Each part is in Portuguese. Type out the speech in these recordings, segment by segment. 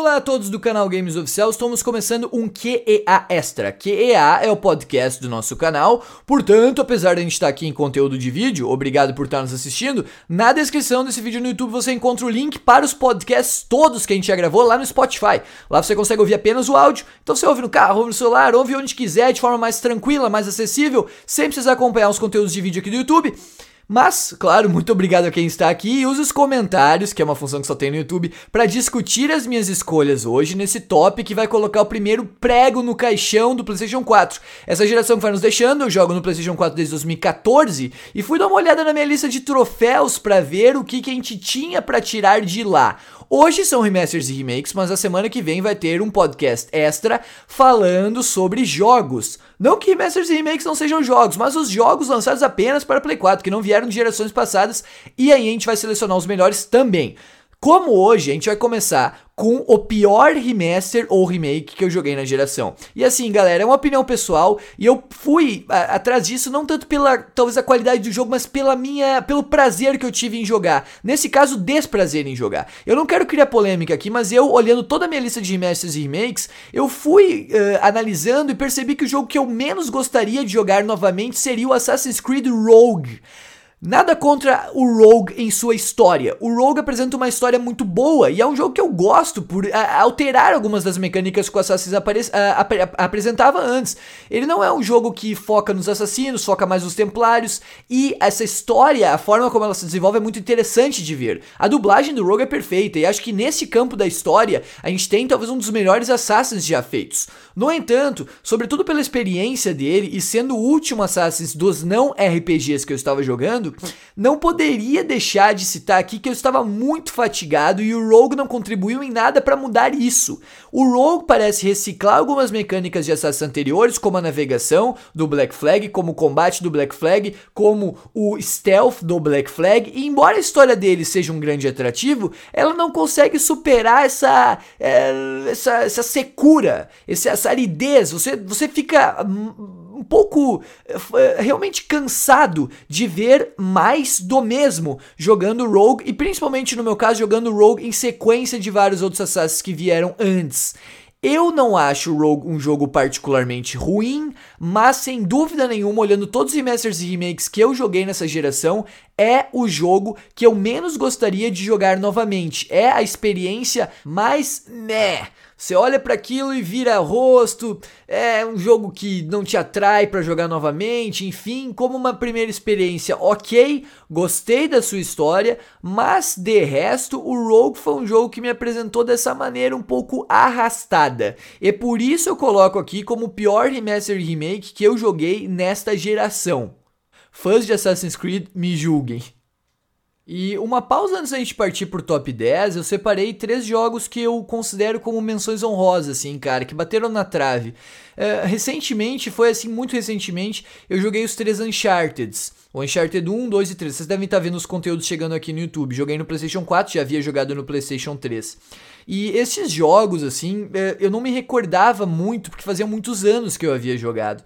Olá a todos do canal Games Oficial, estamos começando um QEA Extra. QEA é o podcast do nosso canal, portanto, apesar de a gente estar aqui em conteúdo de vídeo, obrigado por estar nos assistindo, na descrição desse vídeo no YouTube você encontra o link para os podcasts todos que a gente já gravou lá no Spotify. Lá você consegue ouvir apenas o áudio, então você ouve no carro, ouve no celular, ouve onde quiser, de forma mais tranquila, mais acessível, sem precisar acompanhar os conteúdos de vídeo aqui do YouTube. Mas, claro, muito obrigado a quem está aqui e use os comentários, que é uma função que só tem no YouTube, para discutir as minhas escolhas hoje nesse top que vai colocar o primeiro prego no caixão do PlayStation 4. Essa geração que vai nos deixando, eu jogo no PlayStation 4 desde 2014 e fui dar uma olhada na minha lista de troféus para ver o que, que a gente tinha para tirar de lá. Hoje são remasters e remakes, mas a semana que vem vai ter um podcast extra falando sobre jogos. Não que remasters e remakes não sejam jogos, mas os jogos lançados apenas para Play 4, que não vieram de gerações passadas, e aí a gente vai selecionar os melhores também. Como hoje a gente vai começar com o pior remaster ou remake que eu joguei na geração. E assim, galera, é uma opinião pessoal e eu fui a, atrás disso não tanto pela talvez a qualidade do jogo, mas pela minha pelo prazer que eu tive em jogar. Nesse caso, desprazer em jogar. Eu não quero criar polêmica aqui, mas eu olhando toda a minha lista de remasters e remakes, eu fui uh, analisando e percebi que o jogo que eu menos gostaria de jogar novamente seria o Assassin's Creed Rogue. Nada contra o Rogue em sua história. O Rogue apresenta uma história muito boa e é um jogo que eu gosto por alterar algumas das mecânicas que o Assassin's apare, apresentava antes. Ele não é um jogo que foca nos assassinos, foca mais nos templários e essa história, a forma como ela se desenvolve é muito interessante de ver. A dublagem do Rogue é perfeita e acho que nesse campo da história a gente tem talvez um dos melhores Assassins já feitos. No entanto, sobretudo pela experiência dele e sendo o último Assassin's dos não RPGs que eu estava jogando, não poderia deixar de citar aqui que eu estava muito fatigado e o Rogue não contribuiu em nada para mudar isso. O Rogue parece reciclar algumas mecânicas de Assassin's anteriores, como a navegação do Black Flag, como o combate do Black Flag, como o stealth do Black Flag, e embora a história dele seja um grande atrativo, ela não consegue superar essa, é, essa, essa secura, essa aridez. Você, você fica um pouco uh, realmente cansado de ver mais do mesmo jogando Rogue e principalmente no meu caso jogando Rogue em sequência de vários outros Assassins que vieram antes. Eu não acho Rogue um jogo particularmente ruim, mas sem dúvida nenhuma, olhando todos os remasters e remakes que eu joguei nessa geração, é o jogo que eu menos gostaria de jogar novamente. É a experiência mais meh você olha para aquilo e vira rosto, é um jogo que não te atrai para jogar novamente, enfim, como uma primeira experiência, ok, gostei da sua história, mas de resto, o Rogue foi um jogo que me apresentou dessa maneira um pouco arrastada. E por isso eu coloco aqui como o pior remaster remake que eu joguei nesta geração. Fãs de Assassin's Creed, me julguem. E uma pausa antes da gente partir pro top 10, eu separei três jogos que eu considero como menções honrosas, assim, cara, que bateram na trave. Uh, recentemente, foi assim, muito recentemente, eu joguei os três Uncharteds. O Uncharted 1, 2 e 3. Vocês devem estar vendo os conteúdos chegando aqui no YouTube. Joguei no PlayStation 4, já havia jogado no PlayStation 3. E esses jogos, assim, eh, eu não me recordava muito, porque fazia muitos anos que eu havia jogado.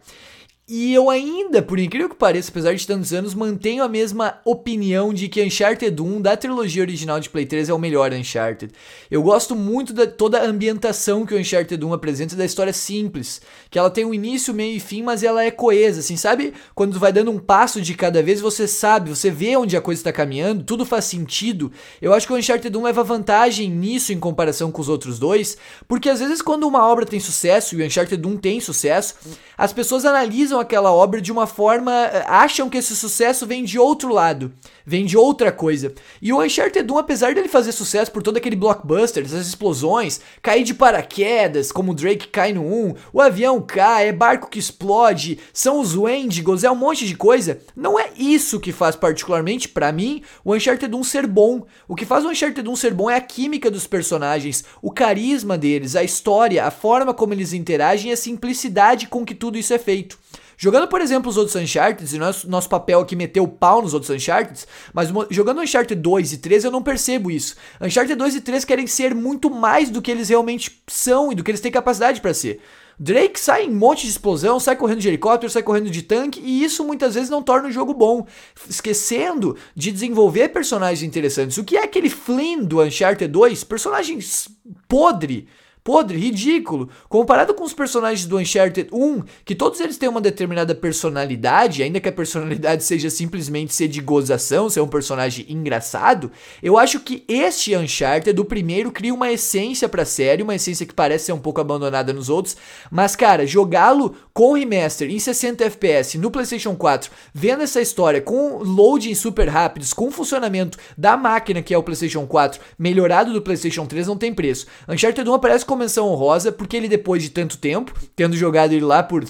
E eu ainda, por incrível que pareça, apesar de tantos anos, mantenho a mesma opinião de que Uncharted 1 da trilogia original de Play 3 é o melhor Uncharted. Eu gosto muito da toda a ambientação que o Uncharted 1 apresenta da história simples, que ela tem um início, meio e fim, mas ela é coesa, assim, sabe? Quando vai dando um passo de cada vez, você sabe, você vê onde a coisa está caminhando, tudo faz sentido. Eu acho que o Uncharted 1 leva vantagem nisso em comparação com os outros dois, porque às vezes quando uma obra tem sucesso, e o Uncharted 1 tem sucesso, as pessoas analisam aquela obra de uma forma. Eh, acham que esse sucesso vem de outro lado, vem de outra coisa. E o Uncharted 1, apesar dele fazer sucesso por todo aquele blockbuster, essas explosões, cair de paraquedas, como o Drake cai no 1, o avião cai, é barco que explode, são os Wendigos, é um monte de coisa. Não é isso que faz, particularmente para mim, o Uncharted 1 ser bom. O que faz o Uncharted 1 ser bom é a química dos personagens, o carisma deles, a história, a forma como eles interagem e a simplicidade com que tudo isso é feito. Jogando, por exemplo, os outros Uncharted, e nosso, nosso papel aqui meter o pau nos outros Uncharted, mas jogando Uncharted 2 e 3 eu não percebo isso. Uncharted 2 e 3 querem ser muito mais do que eles realmente são e do que eles têm capacidade para ser. Drake sai em um monte de explosão, sai correndo de helicóptero, sai correndo de tanque, e isso muitas vezes não torna o jogo bom, esquecendo de desenvolver personagens interessantes. O que é aquele Flynn do Uncharted 2? Personagens podre podre, ridículo. Comparado com os personagens do Uncharted 1, que todos eles têm uma determinada personalidade, ainda que a personalidade seja simplesmente ser de gozação, ser um personagem engraçado, eu acho que este Uncharted, do primeiro, cria uma essência pra série, uma essência que parece ser um pouco abandonada nos outros, mas cara, jogá-lo com remaster em 60 FPS no PlayStation 4, vendo essa história com loading super rápidos, com funcionamento da máquina que é o PlayStation 4, melhorado do PlayStation 3, não tem preço. Uncharted 1 aparece com menção honrosa, porque ele depois de tanto tempo, tendo jogado ele lá por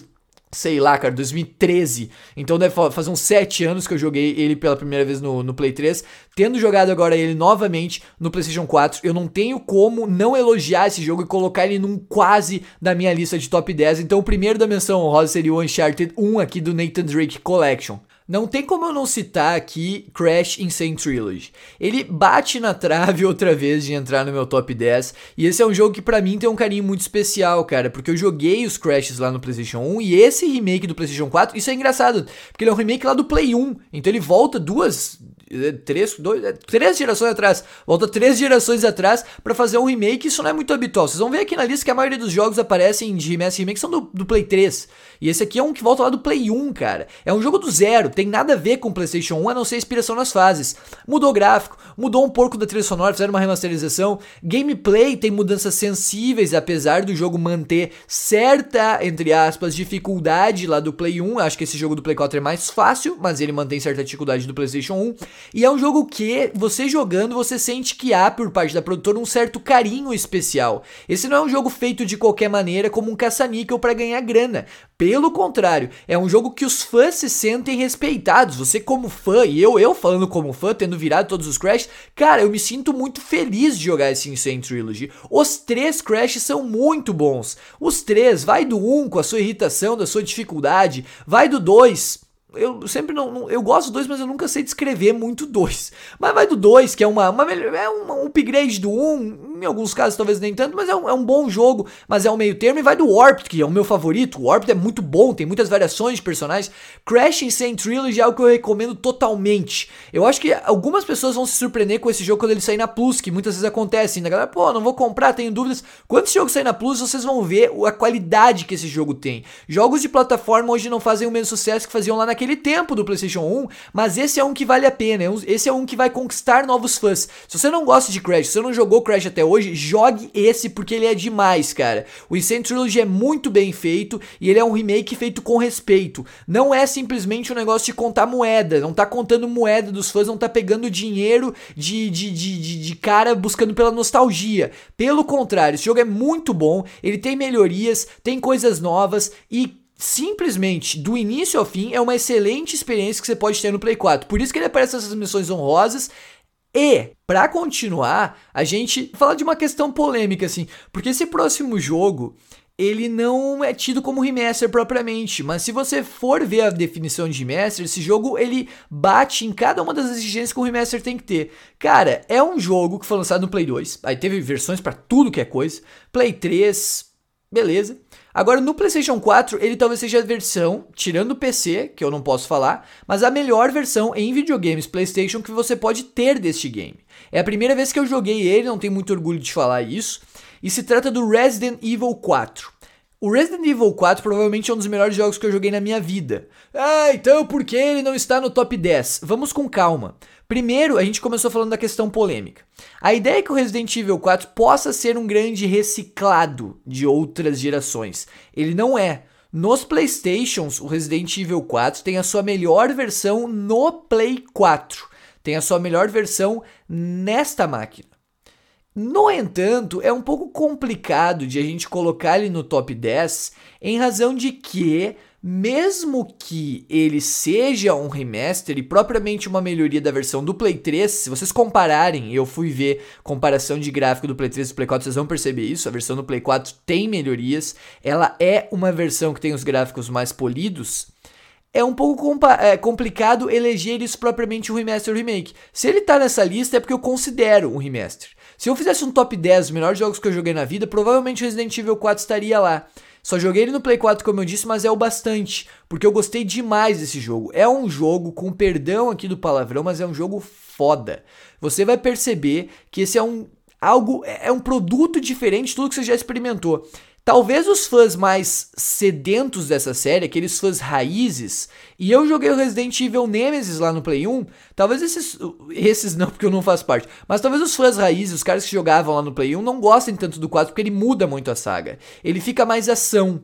sei lá, cara, 2013. Então deve fazer uns 7 anos que eu joguei ele pela primeira vez no, no Play 3. Tendo jogado agora ele novamente no PlayStation 4, eu não tenho como não elogiar esse jogo e colocar ele num quase da minha lista de top 10. Então o primeiro da menção honrosa seria o Uncharted 1 aqui do Nathan Drake Collection. Não tem como eu não citar aqui Crash Insane Trilogy. Ele bate na trave outra vez de entrar no meu top 10, e esse é um jogo que para mim tem um carinho muito especial, cara, porque eu joguei os Crashes lá no PlayStation 1 e esse remake do PlayStation 4, isso é engraçado, porque ele é um remake lá do Play 1, então ele volta duas é, três, dois, é, três gerações atrás, volta três gerações atrás para fazer um remake, isso não é muito habitual. Vocês vão ver aqui na lista que a maioria dos jogos aparecem de remake são do, do, Play 3. E esse aqui é um que volta lá do Play 1, cara. É um jogo do zero, tem nada a ver com o PlayStation 1, a não ser a inspiração nas fases. Mudou o gráfico, mudou um pouco da trilha sonora, fizeram uma remasterização. Gameplay tem mudanças sensíveis, apesar do jogo manter certa, entre aspas, dificuldade lá do Play 1. Acho que esse jogo do Play 4 é mais fácil, mas ele mantém certa dificuldade do PlayStation 1. E é um jogo que você jogando, você sente que há por parte da produtora um certo carinho especial. Esse não é um jogo feito de qualquer maneira como um caça-níquel para ganhar grana. Pelo contrário, é um jogo que os fãs se sentem respeitados. Você como fã e eu eu falando como fã, tendo virado todos os Crash, cara, eu me sinto muito feliz de jogar esse Insane Trilogy. Os três Crash são muito bons. Os três, vai do 1 um, com a sua irritação, da sua dificuldade, vai do 2 eu sempre não, não, Eu gosto do 2, mas eu nunca sei descrever muito 2. Mas vai do 2, que é uma, uma é um upgrade do 1. Um, em alguns casos talvez nem tanto, mas é um, é um bom jogo. Mas é um meio termo. E vai do Warped, que é o meu favorito. O Warped é muito bom, tem muitas variações de personagens. Crash Insane Trilogy é algo que eu recomendo totalmente. Eu acho que algumas pessoas vão se surpreender com esse jogo quando ele sair na Plus, que muitas vezes acontece. Ainda galera, pô, não vou comprar, tenho dúvidas. Quando esse jogo sair na Plus, vocês vão ver a qualidade que esse jogo tem. Jogos de plataforma hoje não fazem o mesmo sucesso que faziam lá naquele tempo do PlayStation 1, mas esse é um que vale a pena, é esse é um que vai conquistar novos fãs. Se você não gosta de Crash, se você não jogou Crash até hoje, jogue esse porque ele é demais, cara. O Insane Trilogy é muito bem feito e ele é um remake feito com respeito. Não é simplesmente um negócio de contar moeda, não tá contando moeda dos fãs, não tá pegando dinheiro de, de, de, de, de cara buscando pela nostalgia. Pelo contrário, esse jogo é muito bom, ele tem melhorias, tem coisas novas e simplesmente do início ao fim é uma excelente experiência que você pode ter no Play 4. Por isso que ele aparece nessas missões honrosas. E, para continuar, a gente fala de uma questão polêmica assim, porque esse próximo jogo, ele não é tido como remaster propriamente, mas se você for ver a definição de remaster, esse jogo ele bate em cada uma das exigências que o remaster tem que ter. Cara, é um jogo que foi lançado no Play 2, aí teve versões para tudo que é coisa, Play 3, beleza. Agora, no PlayStation 4, ele talvez seja a versão, tirando o PC, que eu não posso falar, mas a melhor versão em videogames PlayStation que você pode ter deste game. É a primeira vez que eu joguei ele, não tenho muito orgulho de falar isso, e se trata do Resident Evil 4. O Resident Evil 4 provavelmente é um dos melhores jogos que eu joguei na minha vida. Ah, então por que ele não está no top 10? Vamos com calma. Primeiro, a gente começou falando da questão polêmica. A ideia é que o Resident Evil 4 possa ser um grande reciclado de outras gerações. Ele não é. Nos PlayStations, o Resident Evil 4 tem a sua melhor versão no Play 4. Tem a sua melhor versão nesta máquina. No entanto, é um pouco complicado de a gente colocar ele no top 10 em razão de que mesmo que ele seja um remaster e propriamente uma melhoria da versão do Play 3, se vocês compararem, eu fui ver comparação de gráfico do Play 3 e do Play 4, vocês vão perceber isso. A versão do Play 4 tem melhorias, ela é uma versão que tem os gráficos mais polidos. É um pouco é, complicado eleger isso propriamente um remaster ou remake. Se ele tá nessa lista é porque eu considero um remaster. Se eu fizesse um top 10 dos melhores jogos que eu joguei na vida, provavelmente Resident Evil 4 estaria lá. Só joguei ele no Play 4, como eu disse, mas é o bastante, porque eu gostei demais desse jogo. É um jogo, com perdão aqui do palavrão, mas é um jogo foda. Você vai perceber que esse é um algo, é, é um produto diferente de tudo que você já experimentou. Talvez os fãs mais sedentos dessa série, aqueles fãs raízes, e eu joguei o Resident Evil Nemesis lá no Play 1, talvez esses, esses não, porque eu não faço parte, mas talvez os fãs raízes, os caras que jogavam lá no Play 1, não gostem tanto do 4 porque ele muda muito a saga. Ele fica mais ação,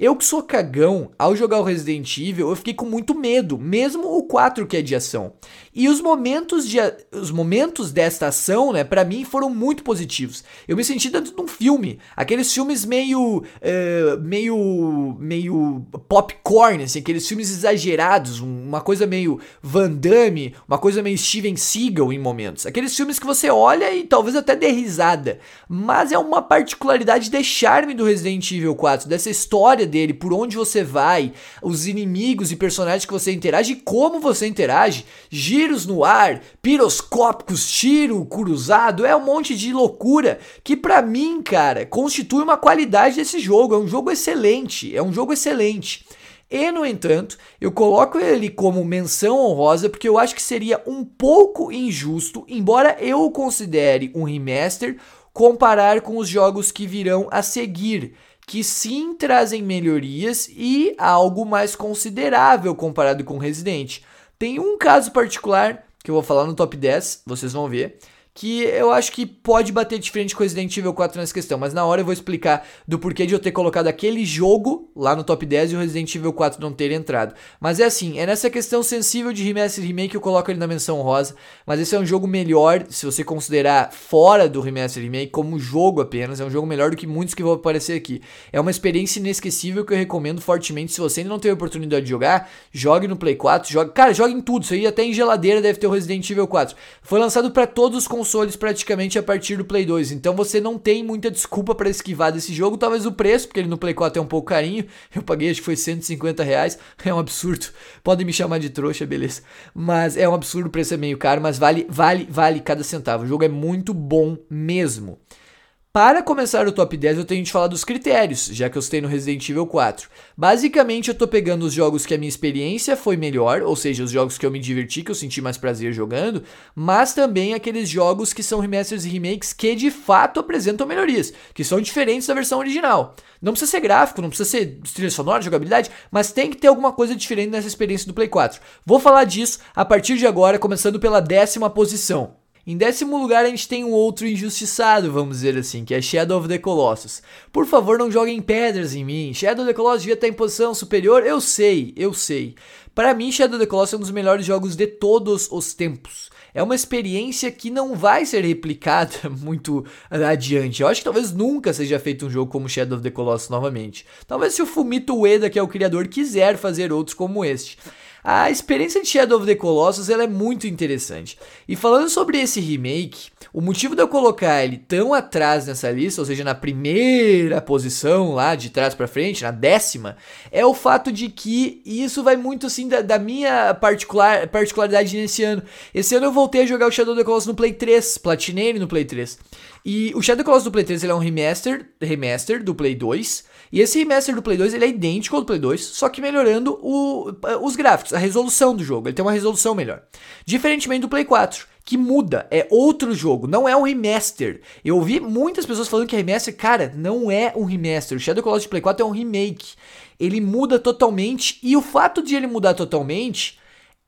eu que sou cagão, ao jogar o Resident Evil, eu fiquei com muito medo, mesmo o 4 que é de ação. E os momentos de os momentos desta ação, né, para mim foram muito positivos. Eu me senti dentro de um filme, aqueles filmes meio uh, meio meio popcorn, assim, aqueles filmes exagerados, uma coisa meio Van Damme, uma coisa meio Steven Seagal em momentos. Aqueles filmes que você olha e talvez até dê risada, mas é uma particularidade de charme do Resident Evil 4, dessa história dele, por onde você vai, os inimigos e personagens que você interage como você interage, giros no ar, piroscópicos, tiro cruzado, é um monte de loucura que para mim, cara, constitui uma qualidade desse jogo. É um jogo excelente, é um jogo excelente. E, no entanto, eu coloco ele como menção honrosa porque eu acho que seria um pouco injusto, embora eu o considere um remaster, comparar com os jogos que virão a seguir, que sim trazem melhorias e algo mais considerável comparado com Resident. Tem um caso particular que eu vou falar no top 10, vocês vão ver, que eu acho que pode bater de frente com Resident Evil 4 nessa questão, mas na hora eu vou explicar do porquê de eu ter colocado aquele jogo lá no top 10 e o Resident Evil 4 não ter entrado. Mas é assim, é nessa questão sensível de remaster remake que eu coloco ele na menção rosa, mas esse é um jogo melhor, se você considerar fora do remaster remake, como jogo apenas, é um jogo melhor do que muitos que vão aparecer aqui. É uma experiência inesquecível que eu recomendo fortemente, se você ainda não teve a oportunidade de jogar, jogue no Play 4, jogue, cara, jogue em tudo, isso aí até em geladeira deve ter o Resident Evil 4. Foi lançado para todos os consoles consoles praticamente a partir do Play 2. Então você não tem muita desculpa para esquivar desse jogo. Talvez o preço, porque ele no Play 4 é um pouco carinho. Eu paguei, acho que foi 150 reais. É um absurdo. Podem me chamar de trouxa, beleza. Mas é um absurdo, o preço é meio caro, mas vale, vale, vale cada centavo. O jogo é muito bom mesmo. Para começar o top 10, eu tenho de falar dos critérios, já que eu citei no Resident Evil 4. Basicamente, eu tô pegando os jogos que a minha experiência foi melhor, ou seja, os jogos que eu me diverti, que eu senti mais prazer jogando, mas também aqueles jogos que são remasters e remakes que de fato apresentam melhorias, que são diferentes da versão original. Não precisa ser gráfico, não precisa ser trilha sonora, jogabilidade, mas tem que ter alguma coisa diferente nessa experiência do Play 4. Vou falar disso a partir de agora, começando pela décima posição. Em décimo lugar, a gente tem um outro injustiçado, vamos dizer assim, que é Shadow of the Colossus. Por favor, não joguem pedras em mim. Shadow of the Colossus devia estar em posição superior, eu sei, eu sei. Para mim, Shadow of the Colossus é um dos melhores jogos de todos os tempos. É uma experiência que não vai ser replicada muito adiante. Eu acho que talvez nunca seja feito um jogo como Shadow of the Colossus novamente. Talvez se o Fumito Ueda, que é o criador, quiser fazer outros como este. A experiência de Shadow of the Colossus ela é muito interessante. E falando sobre esse remake, o motivo de eu colocar ele tão atrás nessa lista, ou seja, na primeira posição lá de trás para frente, na décima, é o fato de que isso vai muito assim da, da, minha particular, particularidade nesse ano. Esse ano eu voltei a jogar o Shadow of the Colossus no Play 3, platinei ele no Play 3. E o Shadow of the Colossus do Play 3 ele é um remaster, remaster do Play 2. E esse remaster do Play 2 ele é idêntico ao do Play 2, só que melhorando o, os gráficos, a resolução do jogo. Ele tem uma resolução melhor. Diferentemente do Play 4, que muda, é outro jogo, não é um remaster. Eu ouvi muitas pessoas falando que remaster, cara, não é um remaster. O Shadow Colossus de Play 4 é um remake. Ele muda totalmente e o fato de ele mudar totalmente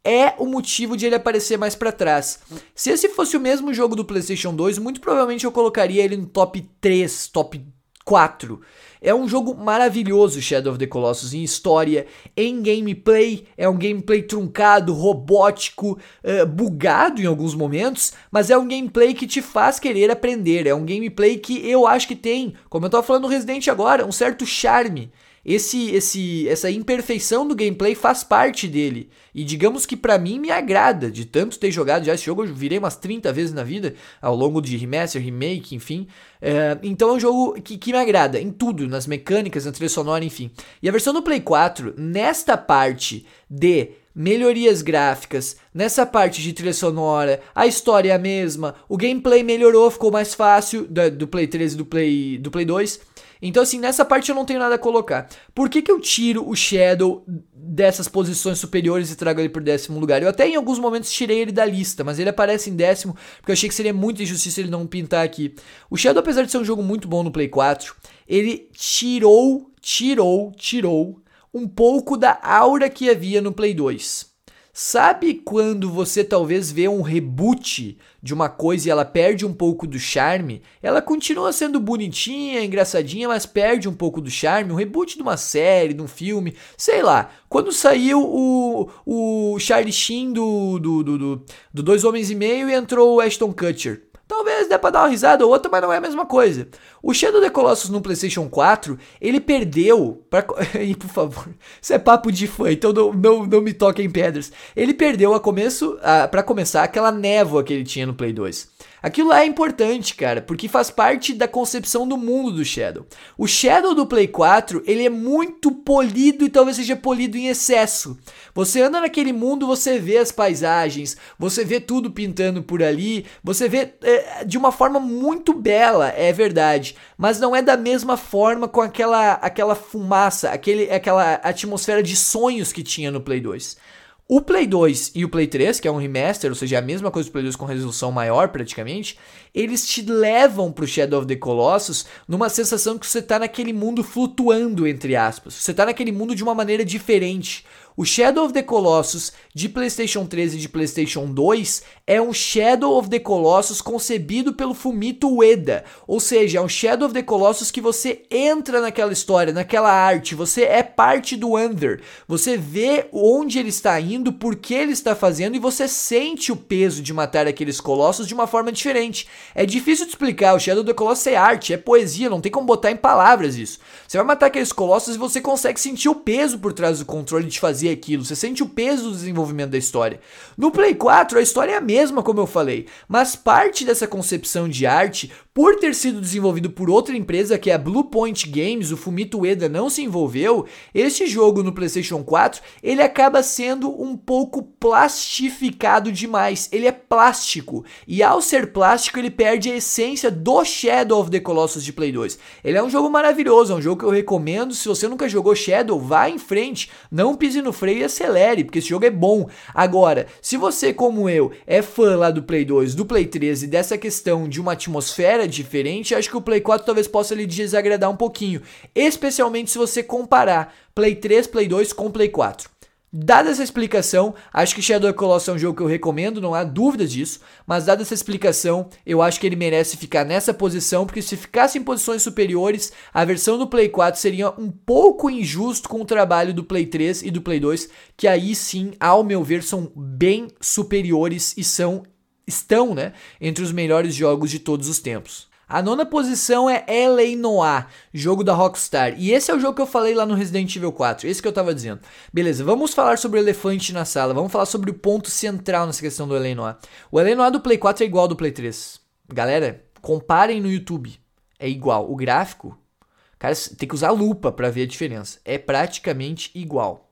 é o motivo de ele aparecer mais para trás. Se esse fosse o mesmo jogo do PlayStation 2, muito provavelmente eu colocaria ele no top 3, top 4. É um jogo maravilhoso, Shadow of the Colossus, em história, em gameplay. É um gameplay truncado, robótico, uh, bugado em alguns momentos, mas é um gameplay que te faz querer aprender. É um gameplay que eu acho que tem, como eu tava falando no Resident agora, um certo charme esse, esse, essa imperfeição do gameplay faz parte dele. E digamos que para mim me agrada, de tanto ter jogado já esse jogo, eu virei umas 30 vezes na vida, ao longo de remaster, remake, enfim. É, então é um jogo que, que me agrada, em tudo, nas mecânicas, na trilha sonora, enfim. E a versão do Play 4, nesta parte de melhorias gráficas, nessa parte de trilha sonora, a história é a mesma, o gameplay melhorou, ficou mais fácil do, do Play 3 e do Play, do Play 2. Então, assim, nessa parte eu não tenho nada a colocar. Por que, que eu tiro o Shadow dessas posições superiores e trago ele por décimo lugar? Eu até em alguns momentos tirei ele da lista, mas ele aparece em décimo porque eu achei que seria muita injustiça ele não pintar aqui. O Shadow, apesar de ser um jogo muito bom no Play 4, ele tirou, tirou, tirou um pouco da aura que havia no Play 2. Sabe quando você talvez vê um reboot de uma coisa e ela perde um pouco do charme? Ela continua sendo bonitinha, engraçadinha, mas perde um pouco do charme. Um reboot de uma série, de um filme, sei lá. Quando saiu o, o Charlie Sheen do, do, do, do, do Dois Homens e Meio e entrou o Ashton Kutcher. Talvez dê pra dar uma risada ou outra, mas não é a mesma coisa. O Shadow of the Colossus no PlayStation 4, ele perdeu. Pra... e por favor, isso é papo de fã, então não, não, não me toquem pedras. Ele perdeu a começo, a, para começar, aquela névoa que ele tinha no Play 2. Aquilo lá é importante, cara, porque faz parte da concepção do mundo do Shadow. O Shadow do Play 4, ele é muito polido e talvez seja polido em excesso. Você anda naquele mundo, você vê as paisagens, você vê tudo pintando por ali, você vê é, de uma forma muito bela, é verdade, mas não é da mesma forma com aquela aquela fumaça, aquele aquela atmosfera de sonhos que tinha no Play 2. O Play 2 e o Play 3, que é um remaster, ou seja, a mesma coisa do Play 2 com resolução maior praticamente, eles te levam pro Shadow of the Colossus numa sensação que você tá naquele mundo flutuando, entre aspas. Você tá naquele mundo de uma maneira diferente. O Shadow of the Colossus de PlayStation 3 e de PlayStation 2 é um Shadow of the Colossus concebido pelo Fumito Ueda, ou seja, é um Shadow of the Colossus que você entra naquela história, naquela arte, você é parte do Under, você vê onde ele está indo, por que ele está fazendo e você sente o peso de matar aqueles colossos de uma forma diferente. É difícil de explicar, o Shadow of the Colossus é arte, é poesia, não tem como botar em palavras isso. Você vai matar aqueles colossos e você consegue sentir o peso por trás do controle de fazer aquilo, você sente o peso do desenvolvimento da história. No Play 4, a história é a mesma, como eu falei, mas parte dessa concepção de arte, por ter sido desenvolvido por outra empresa que é a Bluepoint Games, o Fumito Ueda não se envolveu, este jogo no PlayStation 4, ele acaba sendo um pouco plastificado demais. Ele é plástico, e ao ser plástico, ele perde a essência do Shadow of the Colossus de Play 2. Ele é um jogo maravilhoso, é um jogo que eu recomendo. Se você nunca jogou Shadow, vá em frente, não pise no freio e acelere, porque esse jogo é bom. Agora, se você, como eu, é fã lá do Play 2, do Play 3 e dessa questão de uma atmosfera diferente, acho que o Play 4 talvez possa lhe desagradar um pouquinho. Especialmente se você comparar Play 3, Play 2 com Play 4. Dada essa explicação, acho que Shadow Colossus é um jogo que eu recomendo, não há dúvidas disso, mas dada essa explicação, eu acho que ele merece ficar nessa posição, porque se ficasse em posições superiores, a versão do Play 4 seria um pouco injusto com o trabalho do Play 3 e do Play 2, que aí sim, ao meu ver, são bem superiores e são estão, né, entre os melhores jogos de todos os tempos. A nona posição é LA Noir, jogo da Rockstar. E esse é o jogo que eu falei lá no Resident Evil 4, esse que eu tava dizendo. Beleza, vamos falar sobre o elefante na sala, vamos falar sobre o ponto central nessa questão do LA Noir. O LA Noir do Play 4 é igual ao do Play 3. Galera, comparem no YouTube. É igual. O gráfico, cara, tem que usar lupa para ver a diferença. É praticamente igual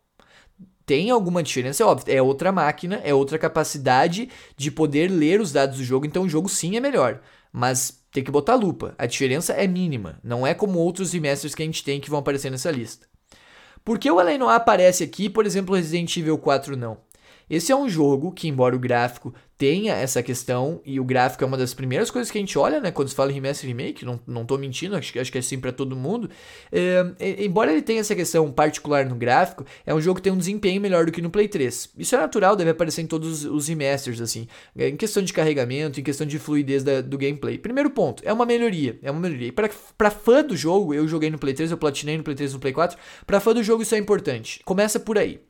tem alguma diferença, é óbvio. É outra máquina, é outra capacidade de poder ler os dados do jogo, então o jogo sim é melhor. Mas tem que botar lupa. A diferença é mínima. Não é como outros remasters que a gente tem que vão aparecer nessa lista. Por que o Alien aparece aqui, por exemplo, Resident Evil 4 não? Esse é um jogo que, embora o gráfico tenha essa questão, e o gráfico é uma das primeiras coisas que a gente olha, né, quando se fala em remaster remake, não, não tô mentindo, acho, acho que é assim para todo mundo. É, embora ele tenha essa questão particular no gráfico, é um jogo que tem um desempenho melhor do que no Play 3. Isso é natural, deve aparecer em todos os remasters, assim, em questão de carregamento, em questão de fluidez da, do gameplay. Primeiro ponto, é uma melhoria, é uma melhoria. E pra, fã do jogo, eu joguei no Play 3, eu platinei no Play 3 e no Play 4, pra fã do jogo isso é importante. Começa por aí.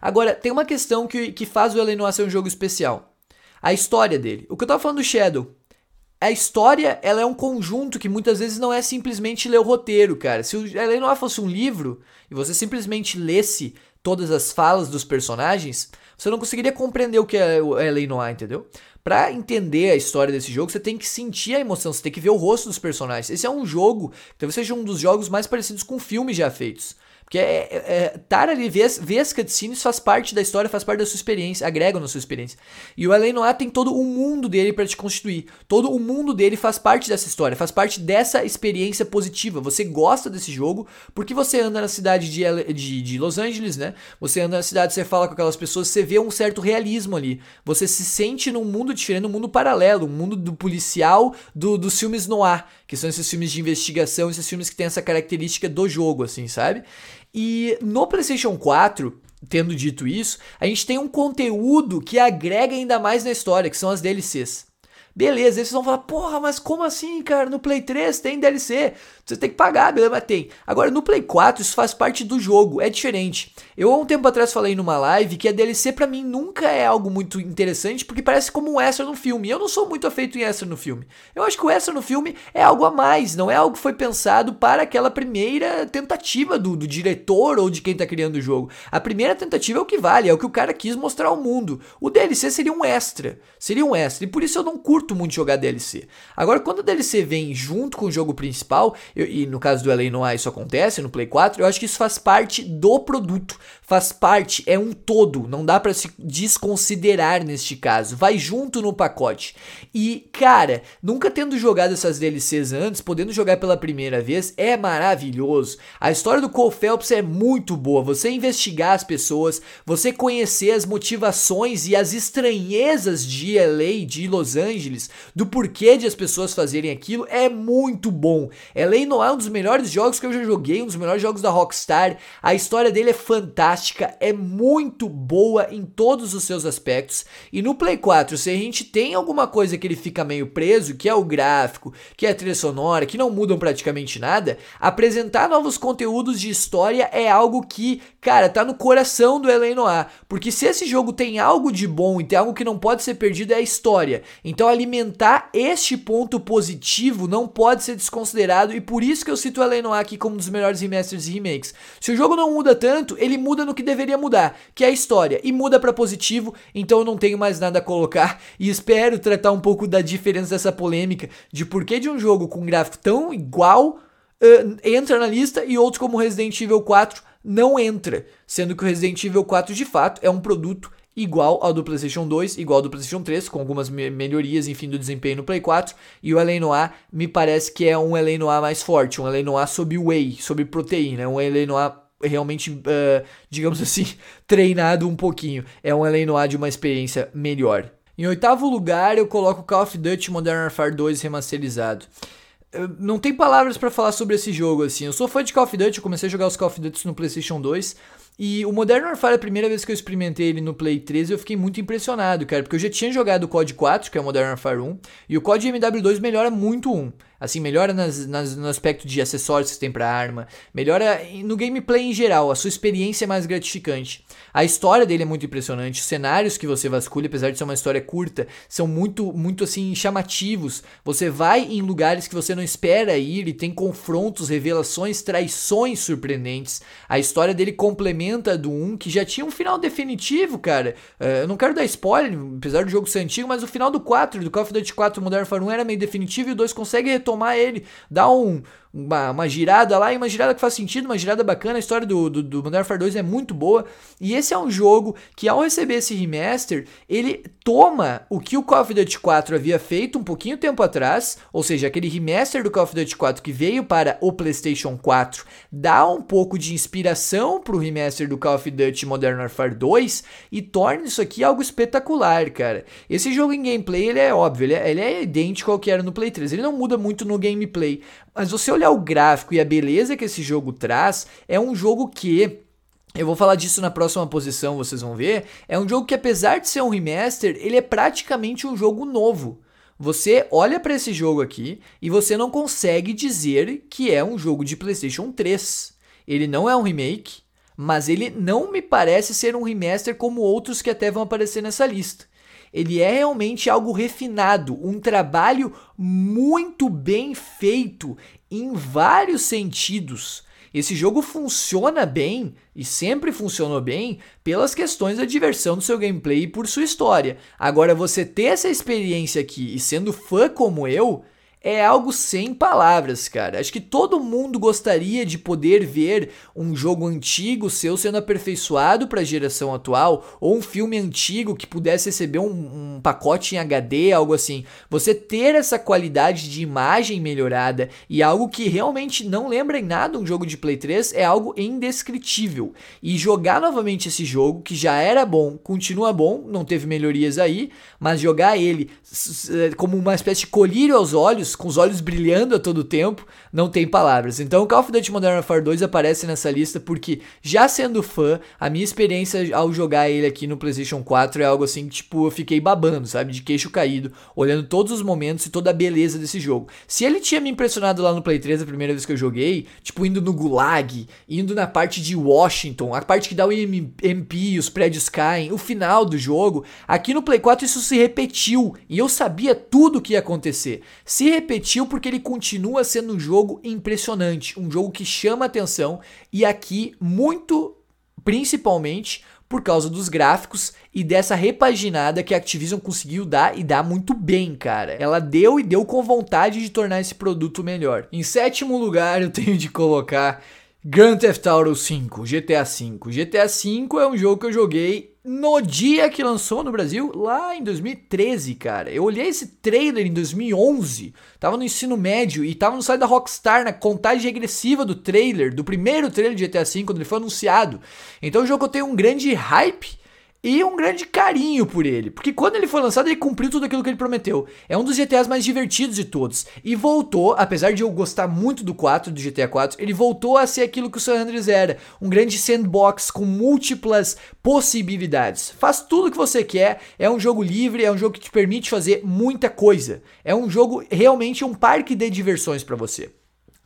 Agora, tem uma questão que, que faz o Eleanor ser um jogo especial. A história dele. O que eu tava falando do Shadow. A história, ela é um conjunto que muitas vezes não é simplesmente ler o roteiro, cara. Se o Eleanor fosse um livro e você simplesmente lesse todas as falas dos personagens, você não conseguiria compreender o que é o Eleanor, entendeu? Para entender a história desse jogo, você tem que sentir a emoção, você tem que ver o rosto dos personagens. Esse é um jogo talvez seja um dos jogos mais parecidos com filmes já feitos. Porque é, é, é estar ali, ver, ver as cutscenes faz parte da história, faz parte da sua experiência, agrega na sua experiência. E o L.A. Noir tem todo o mundo dele para te constituir. Todo o mundo dele faz parte dessa história, faz parte dessa experiência positiva. Você gosta desse jogo porque você anda na cidade de, de, de Los Angeles, né? Você anda na cidade, você fala com aquelas pessoas, você vê um certo realismo ali. Você se sente num mundo diferente, num mundo paralelo, um mundo do policial do, dos filmes noir, que são esses filmes de investigação, esses filmes que têm essa característica do jogo, assim, sabe? E no PlayStation 4, tendo dito isso, a gente tem um conteúdo que agrega ainda mais na história, que são as DLCs. Beleza, aí vocês vão falar, porra, mas como assim, cara? No Play 3 tem DLC, você tem que pagar, beleza, mas tem. Agora, no Play 4, isso faz parte do jogo, é diferente. Eu há um tempo atrás falei numa live que a DLC para mim nunca é algo muito interessante, porque parece como um extra no filme. Eu não sou muito afeito em extra no filme. Eu acho que o extra no filme é algo a mais, não é algo que foi pensado para aquela primeira tentativa do, do diretor ou de quem tá criando o jogo. A primeira tentativa é o que vale, é o que o cara quis mostrar ao mundo. O DLC seria um extra, seria um extra, e por isso eu não curto muito jogar DLC. Agora, quando a DLC vem junto com o jogo principal, eu, e no caso do LA Noir isso acontece no Play 4, eu acho que isso faz parte do produto, faz parte, é um todo, não dá para se desconsiderar neste caso, vai junto no pacote. E, cara, nunca tendo jogado essas DLCs antes, podendo jogar pela primeira vez, é maravilhoso. A história do Cole Phelps é muito boa, você investigar as pessoas, você conhecer as motivações e as estranhezas de LA, de Los Angeles, do porquê de as pessoas fazerem aquilo, é muito bom. Elaine Noir é um dos melhores jogos que eu já joguei, um dos melhores jogos da Rockstar. A história dele é fantástica, é muito boa em todos os seus aspectos. E no Play 4, se a gente tem alguma coisa que ele fica meio preso, que é o gráfico, que é a trilha sonora, que não mudam praticamente nada, apresentar novos conteúdos de história é algo que, cara, tá no coração do Elaine Noir. Porque se esse jogo tem algo de bom e tem algo que não pode ser perdido é a história. Então ali alimentar este ponto positivo não pode ser desconsiderado e por isso que eu cito L.A. aqui como um dos melhores remasters e remakes. Se o jogo não muda tanto, ele muda no que deveria mudar, que é a história, e muda para positivo, então eu não tenho mais nada a colocar e espero tratar um pouco da diferença dessa polêmica de por que de um jogo com um gráfico tão igual uh, entra na lista e outros como Resident Evil 4 não entra, sendo que o Resident Evil 4 de fato é um produto igual ao do PlayStation 2, igual ao do PlayStation 3, com algumas me melhorias, enfim, do desempenho no Play 4. E o L.A. Noir me parece que é um L.A. Noir mais forte, um L.A. Noir sob whey, sob proteína, um L.A. Noir realmente, uh, digamos assim, treinado um pouquinho. É um L.A. Noir de uma experiência melhor. Em oitavo lugar, eu coloco Call of Duty Modern Warfare 2 remasterizado. não tem palavras para falar sobre esse jogo assim. Eu sou fã de Call of Duty, eu comecei a jogar os Call of Duty no PlayStation 2 e o Modern Warfare, a primeira vez que eu experimentei ele no Play 3, eu fiquei muito impressionado, cara, porque eu já tinha jogado o COD 4, que é o Modern Warfare 1, e o COD MW2 melhora muito um. Assim, melhora nas, nas, no aspecto de acessórios que você tem pra arma, melhora no gameplay em geral, a sua experiência é mais gratificante. A história dele é muito impressionante, os cenários que você vasculha, apesar de ser uma história curta, são muito, muito assim, chamativos. Você vai em lugares que você não espera ir e tem confrontos, revelações, traições surpreendentes. A história dele complementa a do 1, que já tinha um final definitivo, cara. Uh, eu não quero dar spoiler, apesar do jogo ser antigo, mas o final do 4, do Call of Duty 4 Modern Warfare 1 era meio definitivo e o 2 consegue tomar ele, dar um, uma, uma girada lá e uma girada que faz sentido, uma girada bacana. A história do, do, do Modern Warfare 2 é muito boa. E esse é um jogo que, ao receber esse remaster, ele toma o que o Call of Duty 4 havia feito um pouquinho tempo atrás, ou seja, aquele remaster do Call of Duty 4 que veio para o PlayStation 4, dá um pouco de inspiração para o remaster do Call of Duty Modern Warfare 2 e torna isso aqui algo espetacular, cara. Esse jogo em gameplay, ele é óbvio, ele é, ele é idêntico ao que era no Play 3. Ele não muda muito no gameplay, mas você olhar o gráfico e a beleza que esse jogo traz, é um jogo que eu vou falar disso na próxima posição, vocês vão ver. É um jogo que, apesar de ser um remaster, ele é praticamente um jogo novo. Você olha para esse jogo aqui e você não consegue dizer que é um jogo de PlayStation 3. Ele não é um remake, mas ele não me parece ser um remaster como outros que até vão aparecer nessa lista ele é realmente algo refinado, um trabalho muito bem feito em vários sentidos. Esse jogo funciona bem e sempre funcionou bem pelas questões da diversão do seu gameplay e por sua história. Agora, você ter essa experiência aqui e sendo fã como eu, é algo sem palavras, cara. Acho que todo mundo gostaria de poder ver um jogo antigo seu sendo aperfeiçoado para a geração atual, ou um filme antigo que pudesse receber um, um, pacote em HD, algo assim. Você ter essa qualidade de imagem melhorada e algo que realmente não lembra em nada um jogo de Play 3 é algo indescritível. E jogar novamente esse jogo, que já era bom, continua bom, não teve melhorias aí, mas jogar ele como uma espécie de colírio aos olhos com os olhos brilhando a todo tempo, não tem palavras. Então, Call of Duty Modern Warfare 2 aparece nessa lista porque, já sendo fã, a minha experiência ao jogar ele aqui no PlayStation 4 é algo assim que, tipo, eu fiquei babando, sabe? De queixo caído, olhando todos os momentos e toda a beleza desse jogo. Se ele tinha me impressionado lá no Play 3 a primeira vez que eu joguei, tipo, indo no Gulag, indo na parte de Washington, a parte que dá o MP, os prédios caem, o final do jogo, aqui no Play 4 isso se repetiu e eu sabia tudo o que ia acontecer. Se repetiu porque ele continua sendo um jogo impressionante, um jogo que chama atenção e aqui muito principalmente por causa dos gráficos e dessa repaginada que a Activision conseguiu dar e dar muito bem, cara. Ela deu e deu com vontade de tornar esse produto melhor. Em sétimo lugar, eu tenho de colocar Grand Theft Auto 5, GTA 5. GTA 5 é um jogo que eu joguei no dia que lançou no Brasil, lá em 2013, cara. Eu olhei esse trailer em 2011, tava no ensino médio e tava no site da Rockstar na contagem regressiva do trailer, do primeiro trailer de GTA V, quando ele foi anunciado. Então o jogo eu tenho um grande hype e um grande carinho por ele, porque quando ele foi lançado ele cumpriu tudo aquilo que ele prometeu. É um dos GTAs mais divertidos de todos e voltou, apesar de eu gostar muito do 4, do GTA 4, ele voltou a ser aquilo que o San Andreas era, um grande sandbox com múltiplas possibilidades. Faz tudo o que você quer, é um jogo livre, é um jogo que te permite fazer muita coisa. É um jogo realmente um parque de diversões para você.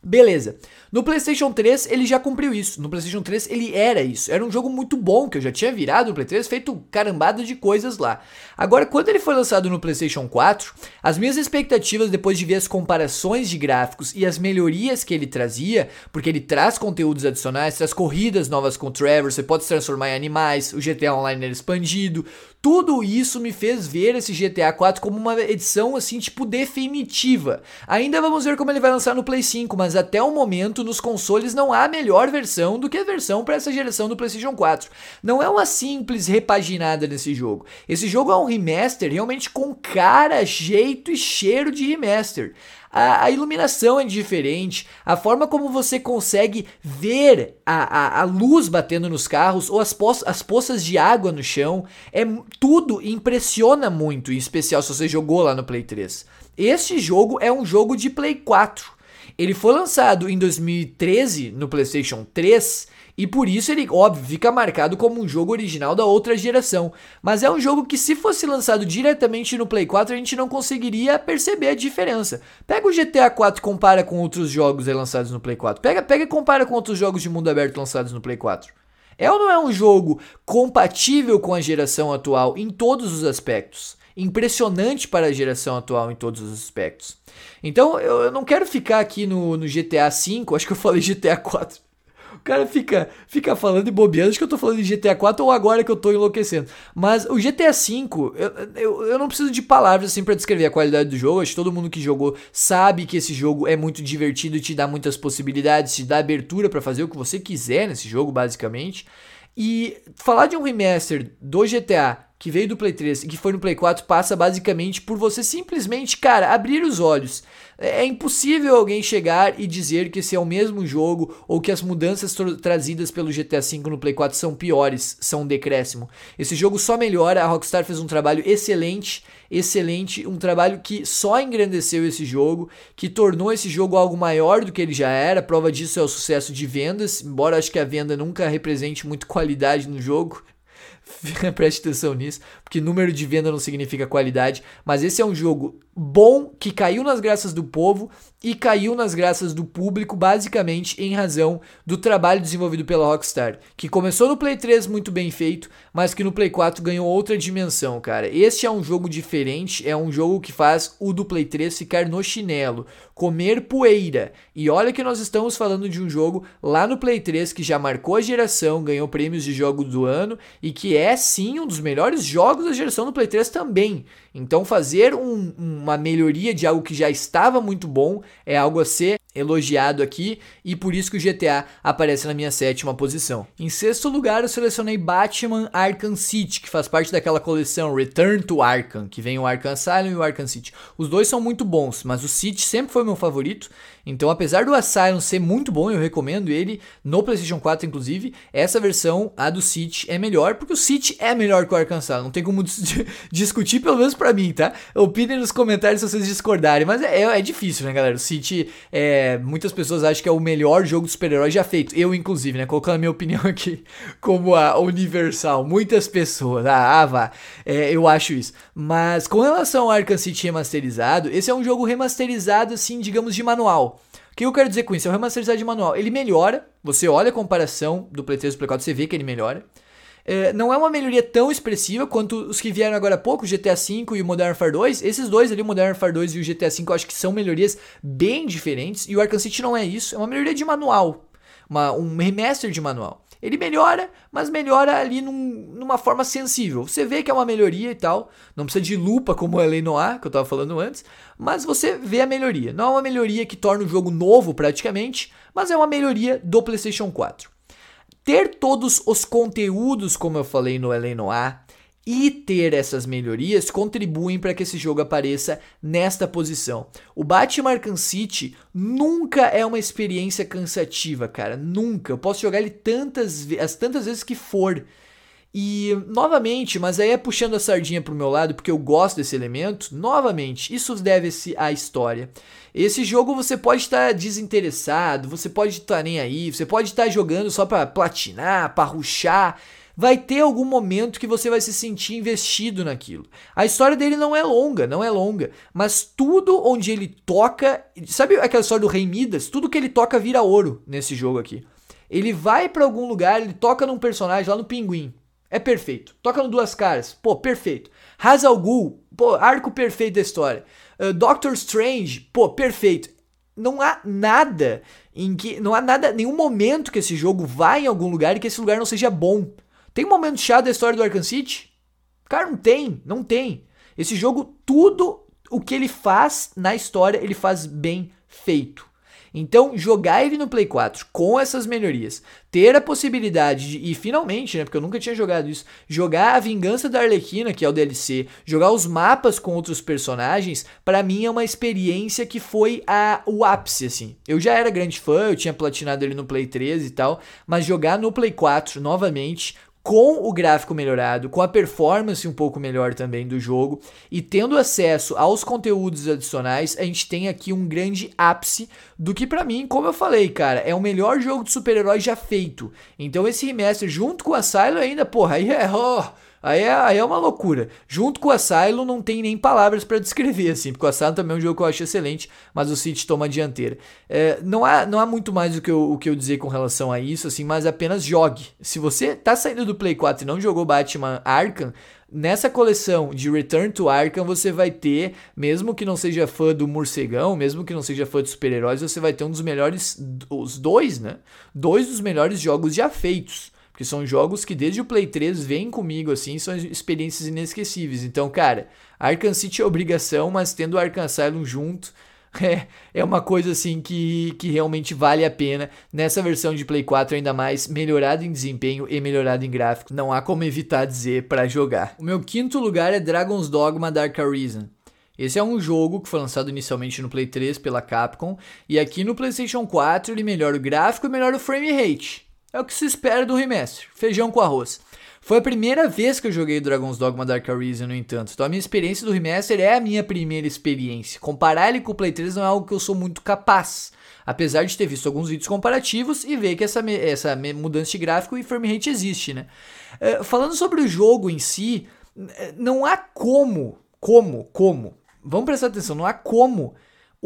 Beleza. No PlayStation 3 ele já cumpriu isso. No PlayStation 3 ele era isso. Era um jogo muito bom que eu já tinha virado no Play 3, feito carambada de coisas lá. Agora, quando ele foi lançado no PlayStation 4, as minhas expectativas depois de ver as comparações de gráficos e as melhorias que ele trazia, porque ele traz conteúdos adicionais, traz corridas novas com o Trevor, você pode se transformar em animais, o GTA Online era expandido, tudo isso me fez ver esse GTA 4 como uma edição assim, tipo definitiva. Ainda vamos ver como ele vai lançar no Play 5, mas até o momento nos consoles não há melhor versão do que a versão para essa geração do PlayStation 4. Não é uma simples repaginada nesse jogo. Esse jogo é um remaster realmente com cara, jeito e cheiro de remaster a, a, iluminação é diferente, a forma como você consegue ver a, a, a luz batendo nos carros ou as, po as poças de água no chão, é tudo impressiona muito, em especial se você jogou lá no Play 3. Este jogo é um jogo de Play 4. Ele foi lançado em 2013 no PlayStation 3 e por isso ele, óbvio, fica marcado como um jogo original da outra geração. Mas é um jogo que, se fosse lançado diretamente no Play 4, a gente não conseguiria perceber a diferença. Pega o GTA 4 e compara com outros jogos lançados no Play 4. Pega, pega e compara com outros jogos de mundo aberto lançados no Play 4. É ou não é um jogo compatível com a geração atual em todos os aspectos? Impressionante para a geração atual em todos os aspectos. Então eu, eu não quero ficar aqui no, no GTA V, acho que eu falei GTA 4 cara fica, fica falando e bobeando, acho que eu tô falando de GTA 4 ou agora que eu tô enlouquecendo. Mas o GTA 5, eu, eu, eu não preciso de palavras assim para descrever a qualidade do jogo. Acho que todo mundo que jogou sabe que esse jogo é muito divertido, te dá muitas possibilidades, te dá abertura para fazer o que você quiser nesse jogo, basicamente. E falar de um remaster do GTA que veio do Play 3 e que foi no Play 4 passa basicamente por você simplesmente, cara, abrir os olhos. É, é impossível alguém chegar e dizer que esse é o mesmo jogo ou que as mudanças trazidas pelo GTA V no Play 4 são piores, são um decréscimo. Esse jogo só melhora, a Rockstar fez um trabalho excelente, excelente, um trabalho que só engrandeceu esse jogo, que tornou esse jogo algo maior do que ele já era. Prova disso é o sucesso de vendas, embora acho que a venda nunca represente muito qualidade no jogo. Preste atenção nisso, porque número de venda não significa qualidade, mas esse é um jogo bom que caiu nas graças do povo e caiu nas graças do público, basicamente em razão do trabalho desenvolvido pela Rockstar, que começou no Play 3 muito bem feito, mas que no Play 4 ganhou outra dimensão, cara. Este é um jogo diferente, é um jogo que faz o do Play 3 ficar no chinelo, comer poeira. E olha que nós estamos falando de um jogo lá no Play 3 que já marcou a geração, ganhou prêmios de jogo do ano e que é sim um dos melhores jogos da geração do Play 3 também. Então fazer um, uma melhoria de algo que já estava muito bom é algo a ser elogiado aqui e por isso que o GTA aparece na minha sétima posição. Em sexto lugar, eu selecionei Batman Arkham City, que faz parte daquela coleção Return to Arkham, que vem o Arkham Asylum e o Arkham City. Os dois são muito bons, mas o City sempre foi meu favorito. Então, apesar do Asylum ser muito bom, eu recomendo ele no PlayStation 4, inclusive. Essa versão, a do City, é melhor, porque o City é melhor que o Asylum. Não tem como discutir, pelo menos pra mim, tá? Opinem nos comentários se vocês discordarem, mas é, é, é difícil, né, galera? O City é muitas pessoas acham que é o melhor jogo de super-herói já feito. Eu, inclusive, né? Colocando a minha opinião aqui como a universal. Muitas pessoas. Ah, ah vá. É, eu acho isso. Mas com relação ao Arkham City remasterizado, esse é um jogo remasterizado, assim, digamos, de manual. O que eu quero dizer com isso? É um remasterizado de manual. Ele melhora. Você olha a comparação do Play 3 e Play 4, você vê que ele melhora. É, não é uma melhoria tão expressiva quanto os que vieram agora há pouco, o GTA V e o Modern Warfare 2. Esses dois ali, o Modern Warfare 2 e o GTA V, eu acho que são melhorias bem diferentes. E o Arkham City não é isso, é uma melhoria de manual. Uma, um remaster de manual. Ele melhora, mas melhora ali num, numa forma sensível. Você vê que é uma melhoria e tal. Não precisa de lupa como a Noir, que eu estava falando antes. Mas você vê a melhoria. Não é uma melhoria que torna o jogo novo praticamente, mas é uma melhoria do PlayStation 4 ter todos os conteúdos, como eu falei no. Noir, e ter essas melhorias contribuem para que esse jogo apareça nesta posição. O Batman Arkham City nunca é uma experiência cansativa, cara, nunca. Eu posso jogar ele tantas, as tantas vezes que for. E, novamente, mas aí é puxando a sardinha pro meu lado, porque eu gosto desse elemento, novamente, isso deve-se à história. Esse jogo você pode estar desinteressado, você pode estar nem aí, você pode estar jogando só para platinar, para ruxar. Vai ter algum momento que você vai se sentir investido naquilo. A história dele não é longa, não é longa, mas tudo onde ele toca, sabe aquela história do Rei Midas? Tudo que ele toca vira ouro nesse jogo aqui. Ele vai para algum lugar, ele toca num personagem lá no Pinguim. É perfeito. Toca no Duas Caras. Pô, perfeito. Hazal. Pô, arco perfeito da história. Uh, Doctor Strange. Pô, perfeito. Não há nada em que. Não há nada. Nenhum momento que esse jogo vá em algum lugar e que esse lugar não seja bom. Tem momento chato da história do Arkham City? Cara, não tem. Não tem. Esse jogo, tudo o que ele faz na história, ele faz bem feito. Então, jogar ele no Play 4 com essas melhorias, ter a possibilidade de, e finalmente, né, porque eu nunca tinha jogado isso, jogar a Vingança da Arlequina, que é o DLC, jogar os mapas com outros personagens, para mim é uma experiência que foi a, o ápice, assim. Eu já era grande fã, eu tinha platinado ele no Play 3 e tal, mas jogar no Play 4 novamente com o gráfico melhorado, com a performance um pouco melhor também do jogo e tendo acesso aos conteúdos adicionais, a gente tem aqui um grande ápice do que para mim, como eu falei, cara, é o melhor jogo de super-herói já feito. Então esse remaster junto com a Silo ainda, porra, aí é, oh, Aí é, aí é uma loucura. Junto com o Asylum não tem nem palavras para descrever, assim, porque o Asylum também é um jogo que eu acho excelente, mas o City toma a dianteira. É, não, há, não há muito mais o que, eu, o que eu dizer com relação a isso, assim, mas apenas jogue. Se você tá saindo do Play 4 e não jogou Batman Arkham, Nessa coleção de Return to Arkham você vai ter, mesmo que não seja fã do morcegão, mesmo que não seja fã de super-heróis, você vai ter um dos melhores, os dois, né? Dois dos melhores jogos já feitos. Porque são jogos que desde o Play 3 vêm comigo, assim, são experiências inesquecíveis. Então, cara, Arkham City é obrigação, mas tendo Arkham Asylum junto, é, é uma coisa assim que, que realmente vale a pena. Nessa versão de Play 4, ainda mais melhorado em desempenho e melhorado em gráfico. Não há como evitar dizer para jogar. O meu quinto lugar é Dragon's Dogma Dark Arisen. Esse é um jogo que foi lançado inicialmente no Play 3 pela Capcom, e aqui no PlayStation 4 ele melhora o gráfico e melhora o frame rate. É o que se espera do remaster, feijão com arroz. Foi a primeira vez que eu joguei Dragon's Dogma Dark Arisen, no entanto. Então a minha experiência do remaster é a minha primeira experiência. Comparar ele com o Play 3 não é algo que eu sou muito capaz. Apesar de ter visto alguns vídeos comparativos e ver que essa, essa mudança de gráfico e frame rate existe, né? Uh, falando sobre o jogo em si, não há como, como, como, vamos prestar atenção, não há como